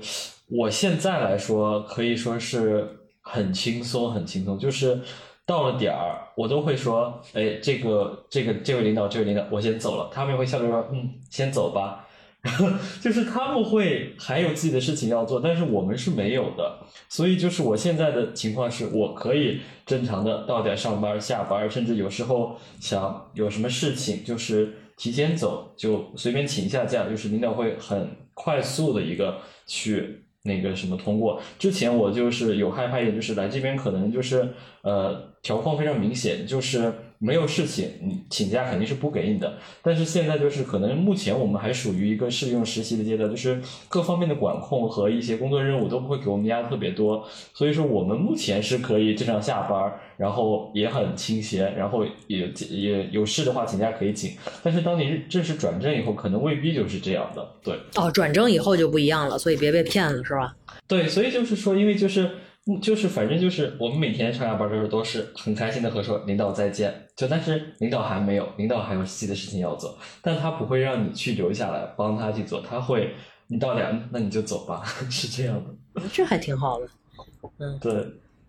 我现在来说可以说是很轻松很轻松，就是到了点儿我都会说，哎，这个这个这位领导这位领导我先走了，他们也会笑着说，嗯，先走吧。然 后就是他们会还有自己的事情要做，但是我们是没有的，所以就是我现在的情况是我可以正常的到点上班、下班，甚至有时候想有什么事情就是提前走，就随便请一下假，就是领导会很快速的一个去那个什么通过。之前我就是有害怕一点，就是来这边可能就是呃条框非常明显，就是没有事情，你请假肯定是不给你的。但是现在就是可能目前我们还属于一个试用实习的阶段，就是各方面的管控和一些工作任务都不会给我们压的特别多，所以说我们目前是可以正常下班，然后也很清闲，然后也也有事的话请假可以请。但是当你正式转正以后，可能未必就是这样的，对。哦，转正以后就不一样了，所以别被骗了，是吧？对，所以就是说，因为就是嗯就是反正就是我们每天上下班的时候都是很开心的和说领导再见，就但是领导还没有，领导还有自己的事情要做，但他不会让你去留下来帮他去做，他会你到点那你就走吧，是这样的。这还挺好的。嗯对，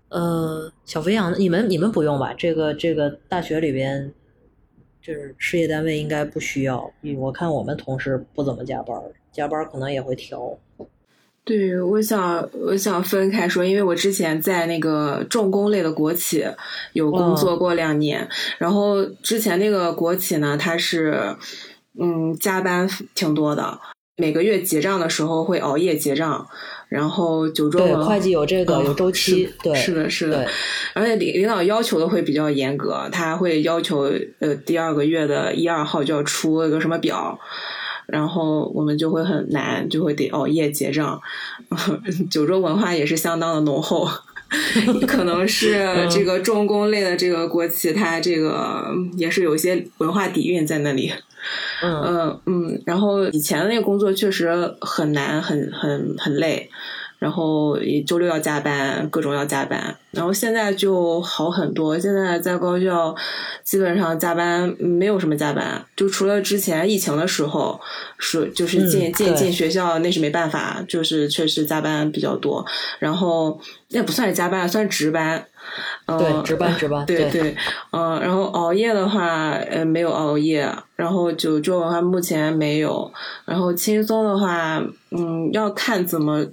呃，小肥羊，你们你们不用吧？这个这个大学里边，就是事业单位应该不需要。我看我们同事不怎么加班，加班可能也会调。对，我想我想分开说，因为我之前在那个重工类的国企有工作过两年，然后之前那个国企呢，它是嗯加班挺多的，每个月结账的时候会熬夜结账，然后九周对会计有这个、嗯有周期，对，是的，是的，而且领领导要求的会比较严格，他会要求呃第二个月的一二号就要出一个什么表。然后我们就会很难，就会得熬夜结账。九州文化也是相当的浓厚，可能是 这个重工类的这个国企，它这个也是有一些文化底蕴在那里。嗯嗯嗯，然后以前的那个工作确实很难，很很很累，然后也周六要加班，各种要加班。然后现在就好很多，现在在高校基本上加班没有什么加班，就除了之前疫情的时候是就是进、嗯进进学校那是没办法，就是确实加班比较多。然后那不算是加班，算是值班。嗯、对，值班值班，对 对，嗯，然后熬夜的话，呃，没有熬夜，然后九州的话目前没有，然后轻松的话，嗯，要看怎么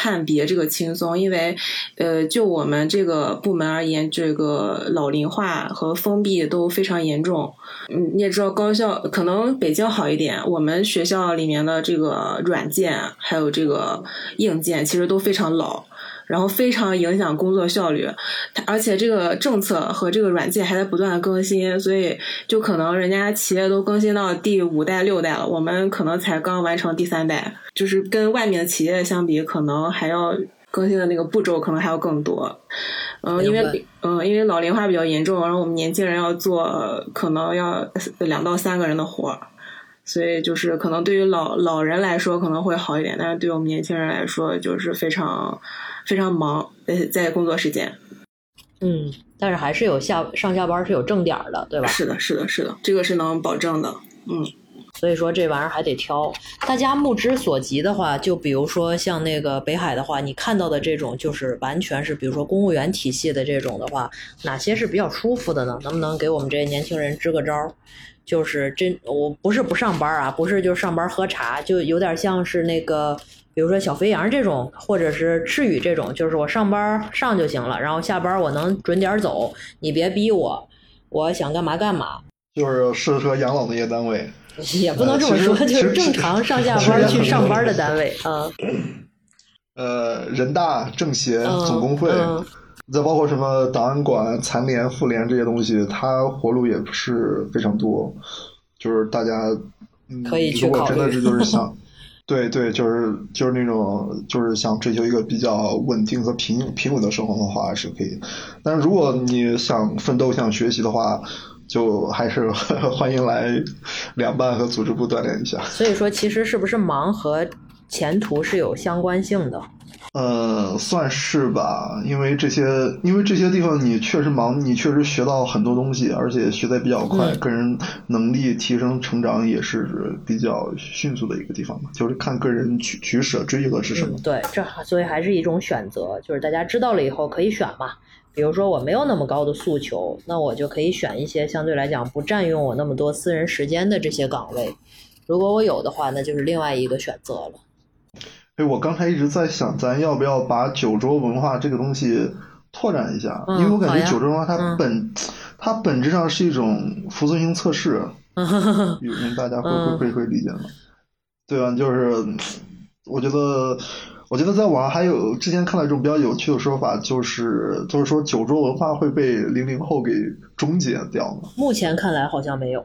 判别这个轻松，因为，呃，就我们这个部门而言，这个老龄化和封闭都非常严重。嗯，你也知道，高校可能北京好一点，我们学校里面的这个软件还有这个硬件其实都非常老。然后非常影响工作效率，它而且这个政策和这个软件还在不断的更新，所以就可能人家企业都更新到第五代、六代了，我们可能才刚完成第三代，就是跟外面的企业相比，可能还要更新的那个步骤可能还要更多。嗯，因为嗯，因为老龄化比较严重，然后我们年轻人要做可能要两到三个人的活儿。所以就是可能对于老老人来说可能会好一点，但是对我们年轻人来说就是非常非常忙，呃，在工作时间。嗯，但是还是有下上下班是有正点的，对吧？是的，是的，是的，这个是能保证的。嗯，所以说这玩意儿还得挑。大家目之所及的话，就比如说像那个北海的话，你看到的这种就是完全是，比如说公务员体系的这种的话，哪些是比较舒服的呢？能不能给我们这些年轻人支个招儿？就是真，我不是不上班啊，不是就上班喝茶，就有点像是那个，比如说小肥羊这种，或者是赤羽这种，就是我上班上就行了，然后下班我能准点走，你别逼我，我想干嘛干嘛。就是适合养老那些单位。也不能这么说，呃就是正常上下班去上班的单位啊。呃，人大、政协、嗯总工会，嗯再包括什么档案馆、残联、妇联这些东西，它活路也不是非常多。就是大家，嗯、可以去考虑如果真的是就是想，对对，就是就是那种就是想追求一个比较稳定和平平稳的生活的话是可以。但是如果你想奋斗、想学习的话，就还是 欢迎来两办和组织部锻炼一下。所以说，其实是不是忙和前途是有相关性的？呃，算是吧，因为这些，因为这些地方你确实忙，你确实学到很多东西，而且学的比较快，嗯个人能力提升成长也是比较迅速的一个地方嘛，就是看个人取取舍追求的是什么。嗯，对，这所以还是一种选择，就是大家知道了以后可以选嘛。比如说我没有那么高的诉求，那我就可以选一些相对来讲不占用我那么多私人时间的这些岗位。如果我有的话，那就是另外一个选择了。哎，我刚才一直在想，咱要不要把酒桌文化这个东西拓展一下？嗯因为我感觉好呀九州文化它嗯本、它本质上是一种服从性测试，有人大家会嗯会会会理解吗？对吧？就是我觉得，我觉得在网上还有之前看到一种比较有趣的说法，就是就是说酒桌文化会被零零后给终结掉吗？目前看来好像没有，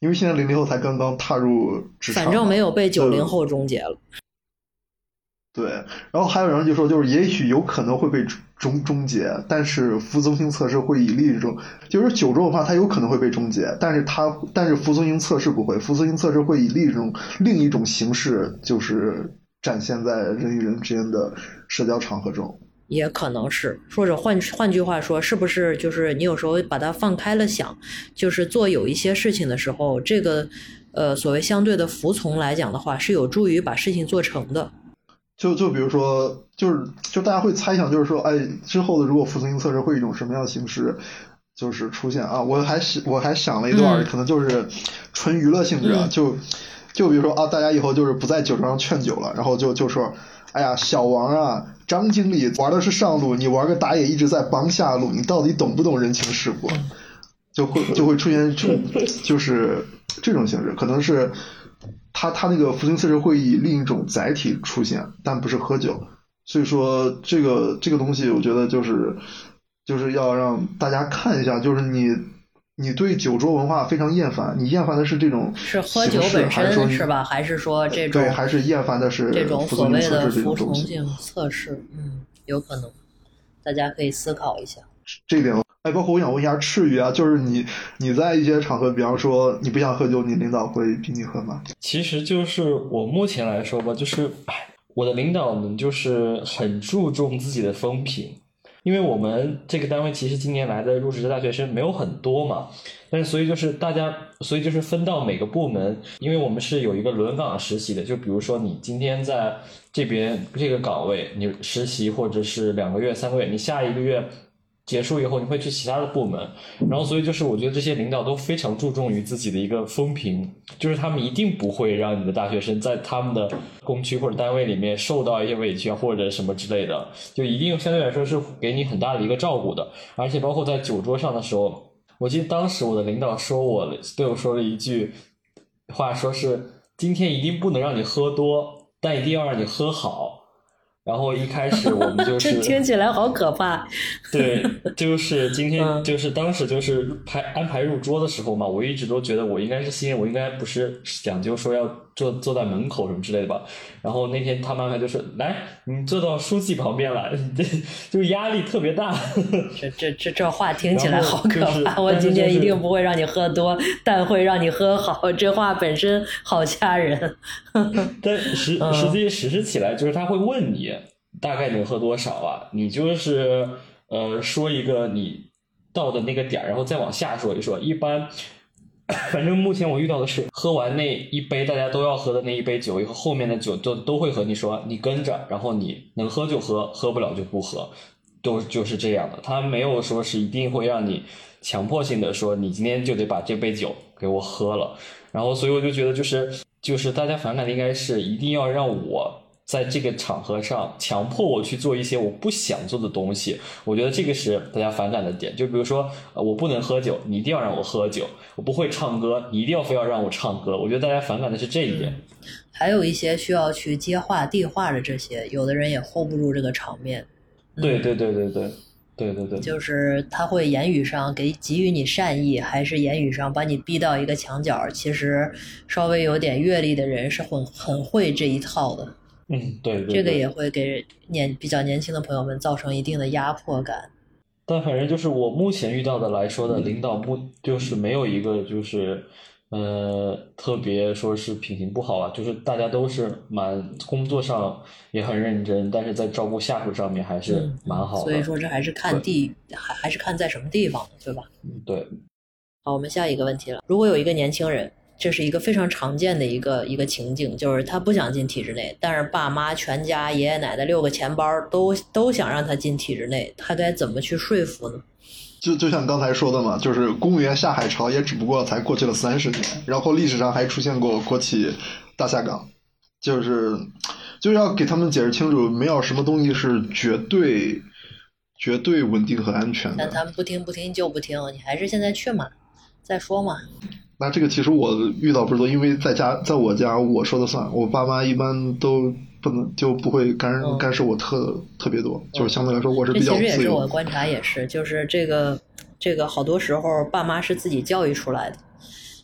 因为现在零零后才刚刚踏入职场，反正没有被九零后终结了。对，然后还有人就说，就是也许有可能会被终终结，但是服从性测试会以另一种，就是九州的话它有可能会被终结，但是它但是服从性测试不会，服从性测试会以另一种另一种形式，就是展现在人与人之间的社交场合中。也可能是，或者换换句话说，是不是就是你有时候把它放开了想，就是做有一些事情的时候，这个呃所谓相对的服从来讲的话，是有助于把事情做成的。就就比如说，就是就大家会猜想，就是说，哎，之后的如果服从性测试会一种什么样的形式，就是出现啊？我还想我还想了一段，嗯可能就是纯娱乐性质啊，嗯就就比如说啊，大家以后就是不在酒桌上劝酒了，然后就就说，哎呀，小王啊，张经理玩的是上路，你玩个打野一直在帮下路，你到底懂不懂人情世故？就会 就会出现这种就是这种形式，可能是他他那个福星测试会以另一种载体出现，但不是喝酒。所以说这个这个东西，我觉得就是就是要让大家看一下，就是你你对酒桌文化非常厌烦，你厌烦的是这种是喝酒本身是吧？还是说这种对？还是厌烦的是这种所谓的服从性测试？嗯，有可能，大家可以思考一下这一点。哎，包括我想问一下赤羽啊，就是你你在一些场合，比方说你不想喝酒，你领导会逼你喝吗？其实就是我目前来说吧，就是我的领导们就是很注重自己的风评，因为我们这个单位其实今年来的入职的大学生没有很多嘛，但是所以就是大家，所以就是分到每个部门，因为我们是有一个轮岗实习的，就比如说你今天在这边这个岗位你实习，或者是两个月、三个月，你下一个月。结束以后，你会去其他的部门，然后所以就是我觉得这些领导都非常注重于自己的一个风评，就是他们一定不会让你的大学生在他们的工区或者单位里面受到一些委屈或者什么之类的，就一定相对来说是给你很大的一个照顾的。而且包括在酒桌上的时候，我记得当时我的领导说我对我说了一句话，说是今天一定不能让你喝多，但一定要让你喝好。然后一开始我们 就是听起来好可怕。对，就是今天就是当时就是排安排入桌的时候嘛，我一直都觉得我应该是新人，我应该不是讲究说要坐坐在门口什么之类的吧。然后那天他妈妈就说来，你坐到书记旁边来，这 就压力特别大。这这这这话听起来好可怕。我今天一定不会让你喝多，但会让你喝好。这话本身好吓人。但实实际实施起来就是他会问你。大概能喝多少啊？你就是呃说一个你到的那个点儿，然后再往下说一说。一般，反正目前我遇到的是，喝完那一杯大家都要喝的那一杯酒以后，后面的酒都都会和你说，你跟着，然后你能喝就喝，喝不了就不喝，都就是这样的。他没有说是一定会让你强迫性的说，你今天就得把这杯酒给我喝了。然后，所以我就觉得就是就是大家反感的应该是一定要让我。在这个场合上强迫我去做一些我不想做的东西。我觉得这个是大家反感的点。就比如说我不能喝酒你一定要让我喝酒。我不会唱歌你一定要非要让我唱歌。我觉得大家反感的是这一点。还有一些需要去接话递话的这些有的人也 hold 不住这个场面。对对对对对对对对。就是他会言语上给给予你善意还是言语上把你逼到一个墙角其实稍微有点阅历的人是很很会这一套的。嗯，对，这个也会给年比较年轻的朋友们造成一定的压迫感。但反正就是我目前遇到的来说的领导，目就是没有一个就是呃特别说是品行不好啊，就是大家都是蛮工作上也很认真，但是在照顾下属上面还是蛮好的。所以说这还是看地，还还是看在什么地方，对吧？嗯，对。好，我们下一个问题了。如果有一个年轻人。这是一个非常常见的一个一个情景，就是他不想进体制内，但是爸妈全家爷爷奶奶六个钱包都都想让他进体制内，他该怎么去说服呢？就就像刚才说的嘛，就是公务员下海潮也只不过才过去了三十年，然后历史上还出现过国企大下岗，就是就是要给他们解释清楚，没有什么东西是绝对绝对稳定和安全的。但他们不听不听就不听，你还是现在去嘛，再说嘛。那这个其实我遇到不是多，因为在家，在我家我说的算，我爸妈一般都不能就不会干干涉我特特别多，就是相对来说我是比较自由。其实也是我观察也是，就是这个这个好多时候爸妈是自己教育出来的，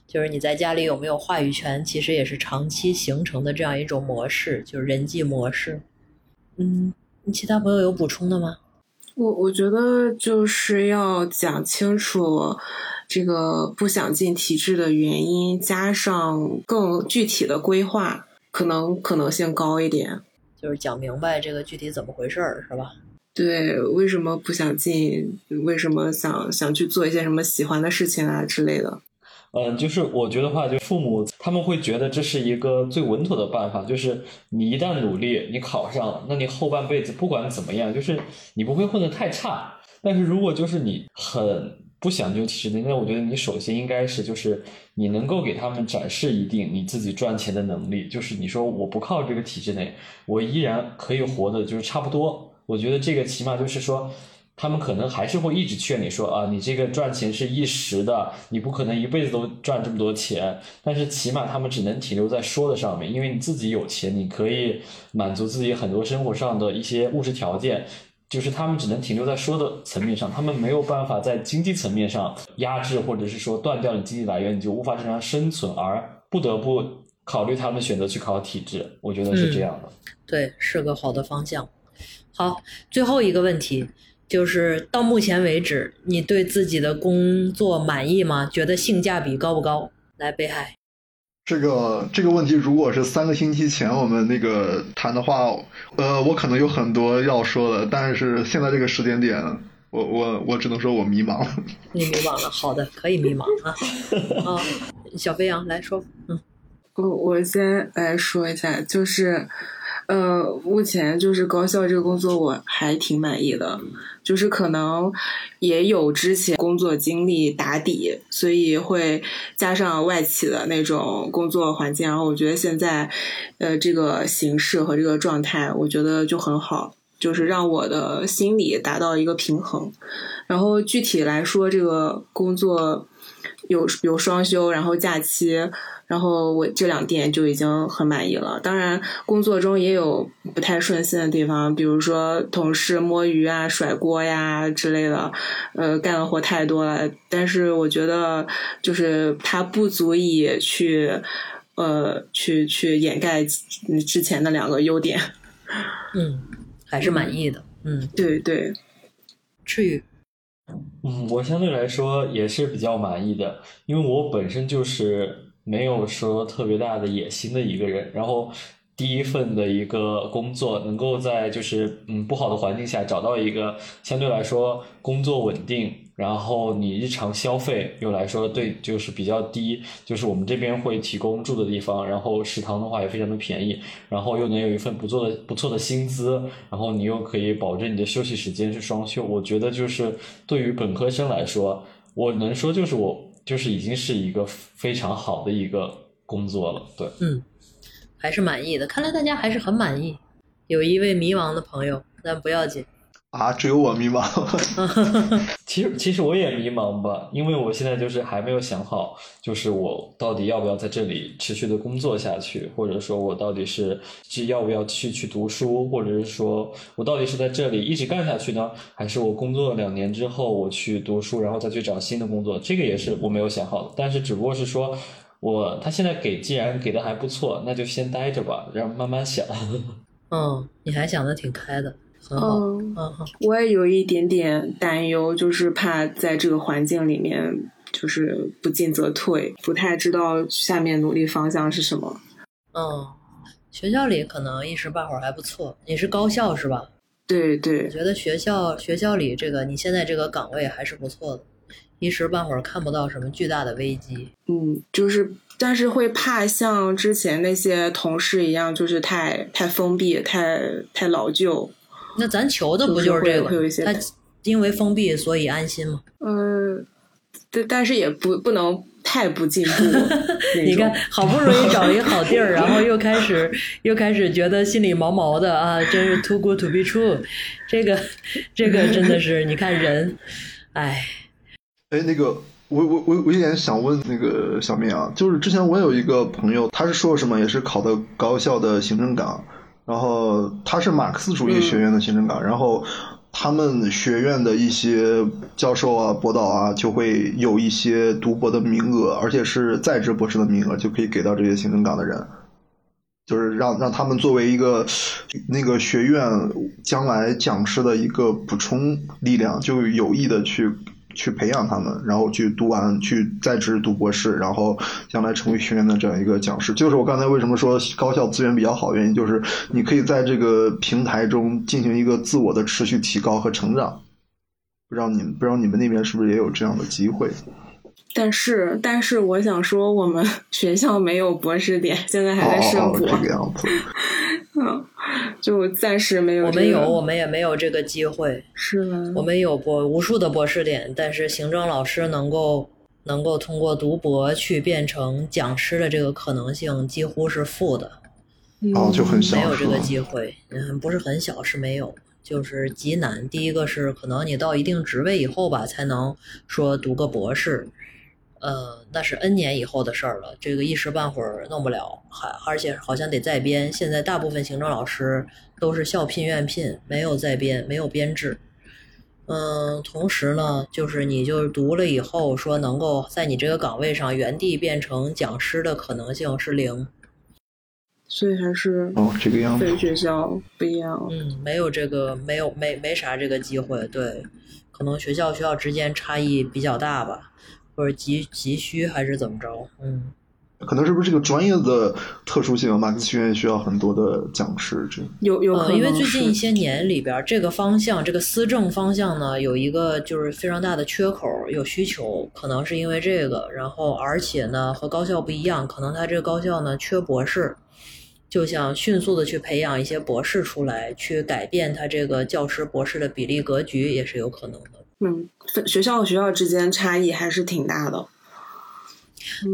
就是你在家里有没有话语权，其实也是长期形成的这样一种模式，就是人际模式。嗯，你其他朋友有补充的吗？我我觉得就是要讲清楚。这个不想进体制的原因，加上更具体的规划，可能可能性高一点。就是讲明白这个具体怎么回事儿，是吧？对，为什么不想进？为什么想想去做一些什么喜欢的事情啊之类的？嗯，就是我觉得话，就父母他们会觉得这是一个最稳妥的办法，就是你一旦努力，你考上了，那你后半辈子不管怎么样，就是你不会混得太差。但是如果就是你很。不想就体制内，那我觉得你首先应该是就是你能够给他们展示一定你自己赚钱的能力，就是你说我不靠这个体制内，我依然可以活的就是差不多。我觉得这个起码就是说。他们可能还是会一直劝你说啊，你这个赚钱是一时的，你不可能一辈子都赚这么多钱。但是起码他们只能停留在说的上面，因为你自己有钱，你可以满足自己很多生活上的一些物质条件。就是他们只能停留在说的层面上，他们没有办法在经济层面上压制或者是说断掉你经济来源，你就无法正常生存，而不得不考虑他们选择去考体制。我觉得是这样的。对，是个好的方向。好，最后一个问题。就是到目前为止，你对自己的工作满意吗？觉得性价比高不高？来，北海，这个这个问题，如果是三个星期前我们那个谈的话，呃，我可能有很多要说的，但是现在这个时间点，我我我只能说我迷茫了。你迷茫了，好的，可以迷茫啊。啊，小飞扬来说，嗯，我我先来说一下，就是。呃，目前就是高校这个工作我还挺满意的，就是可能也有之前工作经历打底，所以会加上外企的那种工作环境，然后我觉得现在，呃，这个形式和这个状态，我觉得就很好，就是让我的心理达到一个平衡。然后具体来说，这个工作有有双休，然后假期。然后我这两点就已经很满意了。当然，工作中也有不太顺心的地方，比如说同事摸鱼啊、甩锅呀之类的，呃，干的活太多了。但是我觉得，就是它不足以去，呃，去去掩盖之前的两个优点。嗯，还是满意的。嗯，对对。至于，嗯，我相对来说也是比较满意的，因为我本身就是。没有说特别大的野心的一个人，然后第一份的一个工作，能够在就是嗯不好的环境下找到一个相对来说工作稳定，然后你日常消费又来说对就是比较低，就是我们这边会提供住的地方，然后食堂的话也非常的便宜，然后又能有一份不错的不错的薪资，然后你又可以保证你的休息时间是双休，我觉得就是对于本科生来说，我能说就是我。就是已经是一个非常好的一个工作了，对，嗯，还是满意的。看来大家还是很满意。有一位迷茫的朋友，但不要紧。啊，只有我迷茫。其实，其实我也迷茫吧，因为我现在就是还没有想好，就是我到底要不要在这里持续的工作下去，或者说我到底是是要不要去去读书，或者是说我到底是在这里一直干下去呢，还是我工作两年之后我去读书，然后再去找新的工作？这个也是我没有想好的。但是只不过是说我他现在给既然给的还不错，那就先待着吧，然后慢慢想。嗯，你还想的挺开的。嗯嗯，我也有一点点担忧，就是怕在这个环境里面，就是不进则退，不太知道下面努力方向是什么。嗯，学校里可能一时半会儿还不错。你是高校是吧？对对，我觉得学校学校里这个你现在这个岗位还是不错的，一时半会儿看不到什么巨大的危机。嗯，就是，但是会怕像之前那些同事一样，就是太太封闭，太太老旧。那咱求的不就是这个？他因为封闭，所以安心吗？嗯，但但是也不不能太不进步。你看，好不容易找一个好地儿，然后又开始又开始觉得心里毛毛的啊！真是 too good to be true。这个这个真的是，你看人，哎，哎，那个我我我我有点想问那个小明啊，就是之前我有一个朋友，他是说什么，也是考的高校的行政岗。然后他是马克思主义学院的行政岗，然后他们学院的一些教授啊、博导啊，就会有一些读博的名额，而且是在职博士的名额，就可以给到这些行政岗的人，就是让让他们作为一个那个学院将来讲师的一个补充力量，就有意的去。去培养他们，然后去读完，去在职读博士，然后将来成为学院的这样一个讲师。就是我刚才为什么说高校资源比较好，原因就是你可以在这个平台中进行一个自我的持续提高和成长。不知道你们不知道你们那边是不是也有这样的机会？但是，但是我想说，我们 学校没有博士点，现在还在升博。这个样子。嗯，就暂时没有、我们有，我们也没有这个机会。是吗？我们有博无数的博士点，但是行政老师能够能够通过读博去变成讲师的这个可能性几乎是负的。哦，就很小，没有这个机会，嗯，不是很小，是没有，就是极难。第一个是可能你到一定职位以后吧，才能说读个博士，呃，那是 N 年以后的事儿了，这个一时半会儿弄不了，还而且好像得再编。现在大部分行政老师都是校聘院聘，没有再编，没有编制。嗯，同时呢，就是你就是读了以后，说能够在你这个岗位上原地变成讲师的可能性是零。所以还是哦，这个样子，非学校不一样。嗯，没有这个，没有没没啥这个机会。对，可能学校学校之间差异比较大吧，或者急急需还是怎么着？嗯，可能是不是这个专业的特殊性？马克思学院需要很多的讲师，这有有可能、呃，因为最近一些年里边，这个方向，这个思政方向呢，有一个就是非常大的缺口，有需求，可能是因为这个。然后，而且呢，和高校不一样，可能他这个高校呢缺博士。就想迅速的去培养一些博士出来，去改变他这个教师博士的比例格局，也是有可能的。嗯，学校和学校之间差异还是挺大的。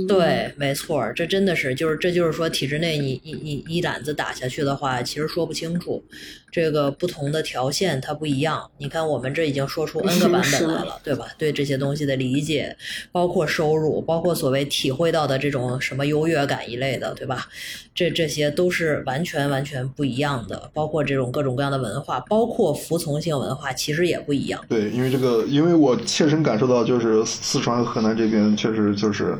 对，没错，这真的是，就是这就是说，体制内你一一一揽子打下去的话，其实说不清楚，这个不同的条线它不一样。你看，我们这已经说出 N 个版本来了，对吧？对这些东西的理解，包括收入，包括所谓体会到的这种什么优越感一类的，对吧？这这些都是完全完全不一样的，包括这种各种各样的文化，包括服从性文化，其实也不一样。对，因为这个，因为我切身感受到，就是四川和河南这边确实就是。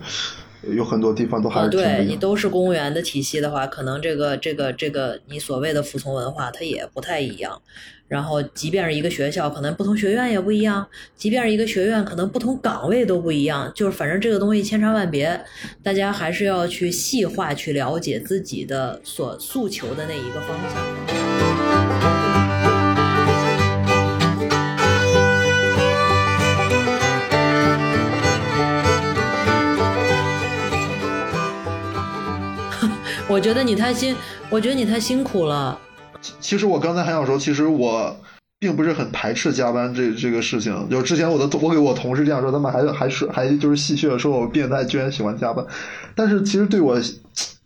有很多地方都还是、哦、对你都是公务员的体系的话，可能这个这个这个你所谓的服从文化它也不太一样。然后，即便是一个学校，可能不同学院也不一样；即便是一个学院，可能不同岗位都不一样。就是反正这个东西千差万别，大家还是要去细化去了解自己的所诉求的那一个方向。我觉得你太辛，我觉得你太辛苦了。其实我刚才还想说，其实我并不是很排斥加班这这个事情。就之前我的我给我同事这样说，他们还还是还就是戏谑的说我变态，居然喜欢加班。但是其实对我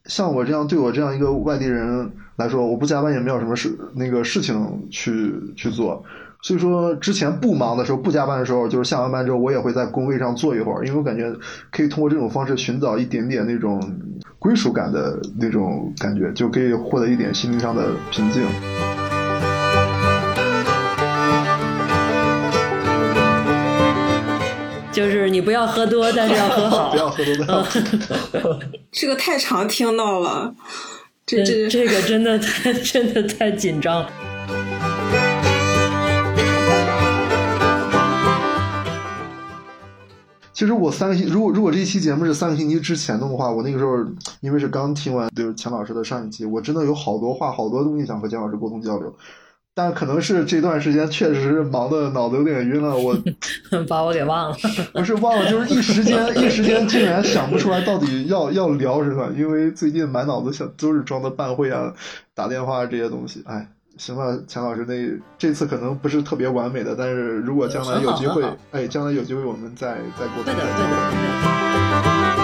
像我这样对我这样一个外地人来说，我不加班也没有什么事那个事情去去做。所以说，之前不忙的时候，不加班的时候，就是下完班之后，我也会在工位上坐一会儿，因为我感觉可以通过这种方式寻找一点点那种归属感的那种感觉，就可以获得一点心灵上的平静。就是你不要喝多，但是要喝好。不要喝多，不要喝多。这个太常听到了，这这这个真的太 真的太紧张。其实我三个星，如果如果这一期节目是三个星期之前的话，我那个时候因为是刚听完就是钱老师的上一期，我真的有好多话、好多东西想和钱老师沟通交流，但可能是这段时间确实是忙的脑子有点晕了，我把 我给忘了，不是忘了，就是一时间一时间竟然想不出来到底要要聊什么，因为最近满脑子想都是装的办会啊、打电话这些东西，哎。行吧，钱老师，那这次可能不是特别完美的，但是如果将来有机会，哎，将来有机会我们再再沟通。对的，对的，对的。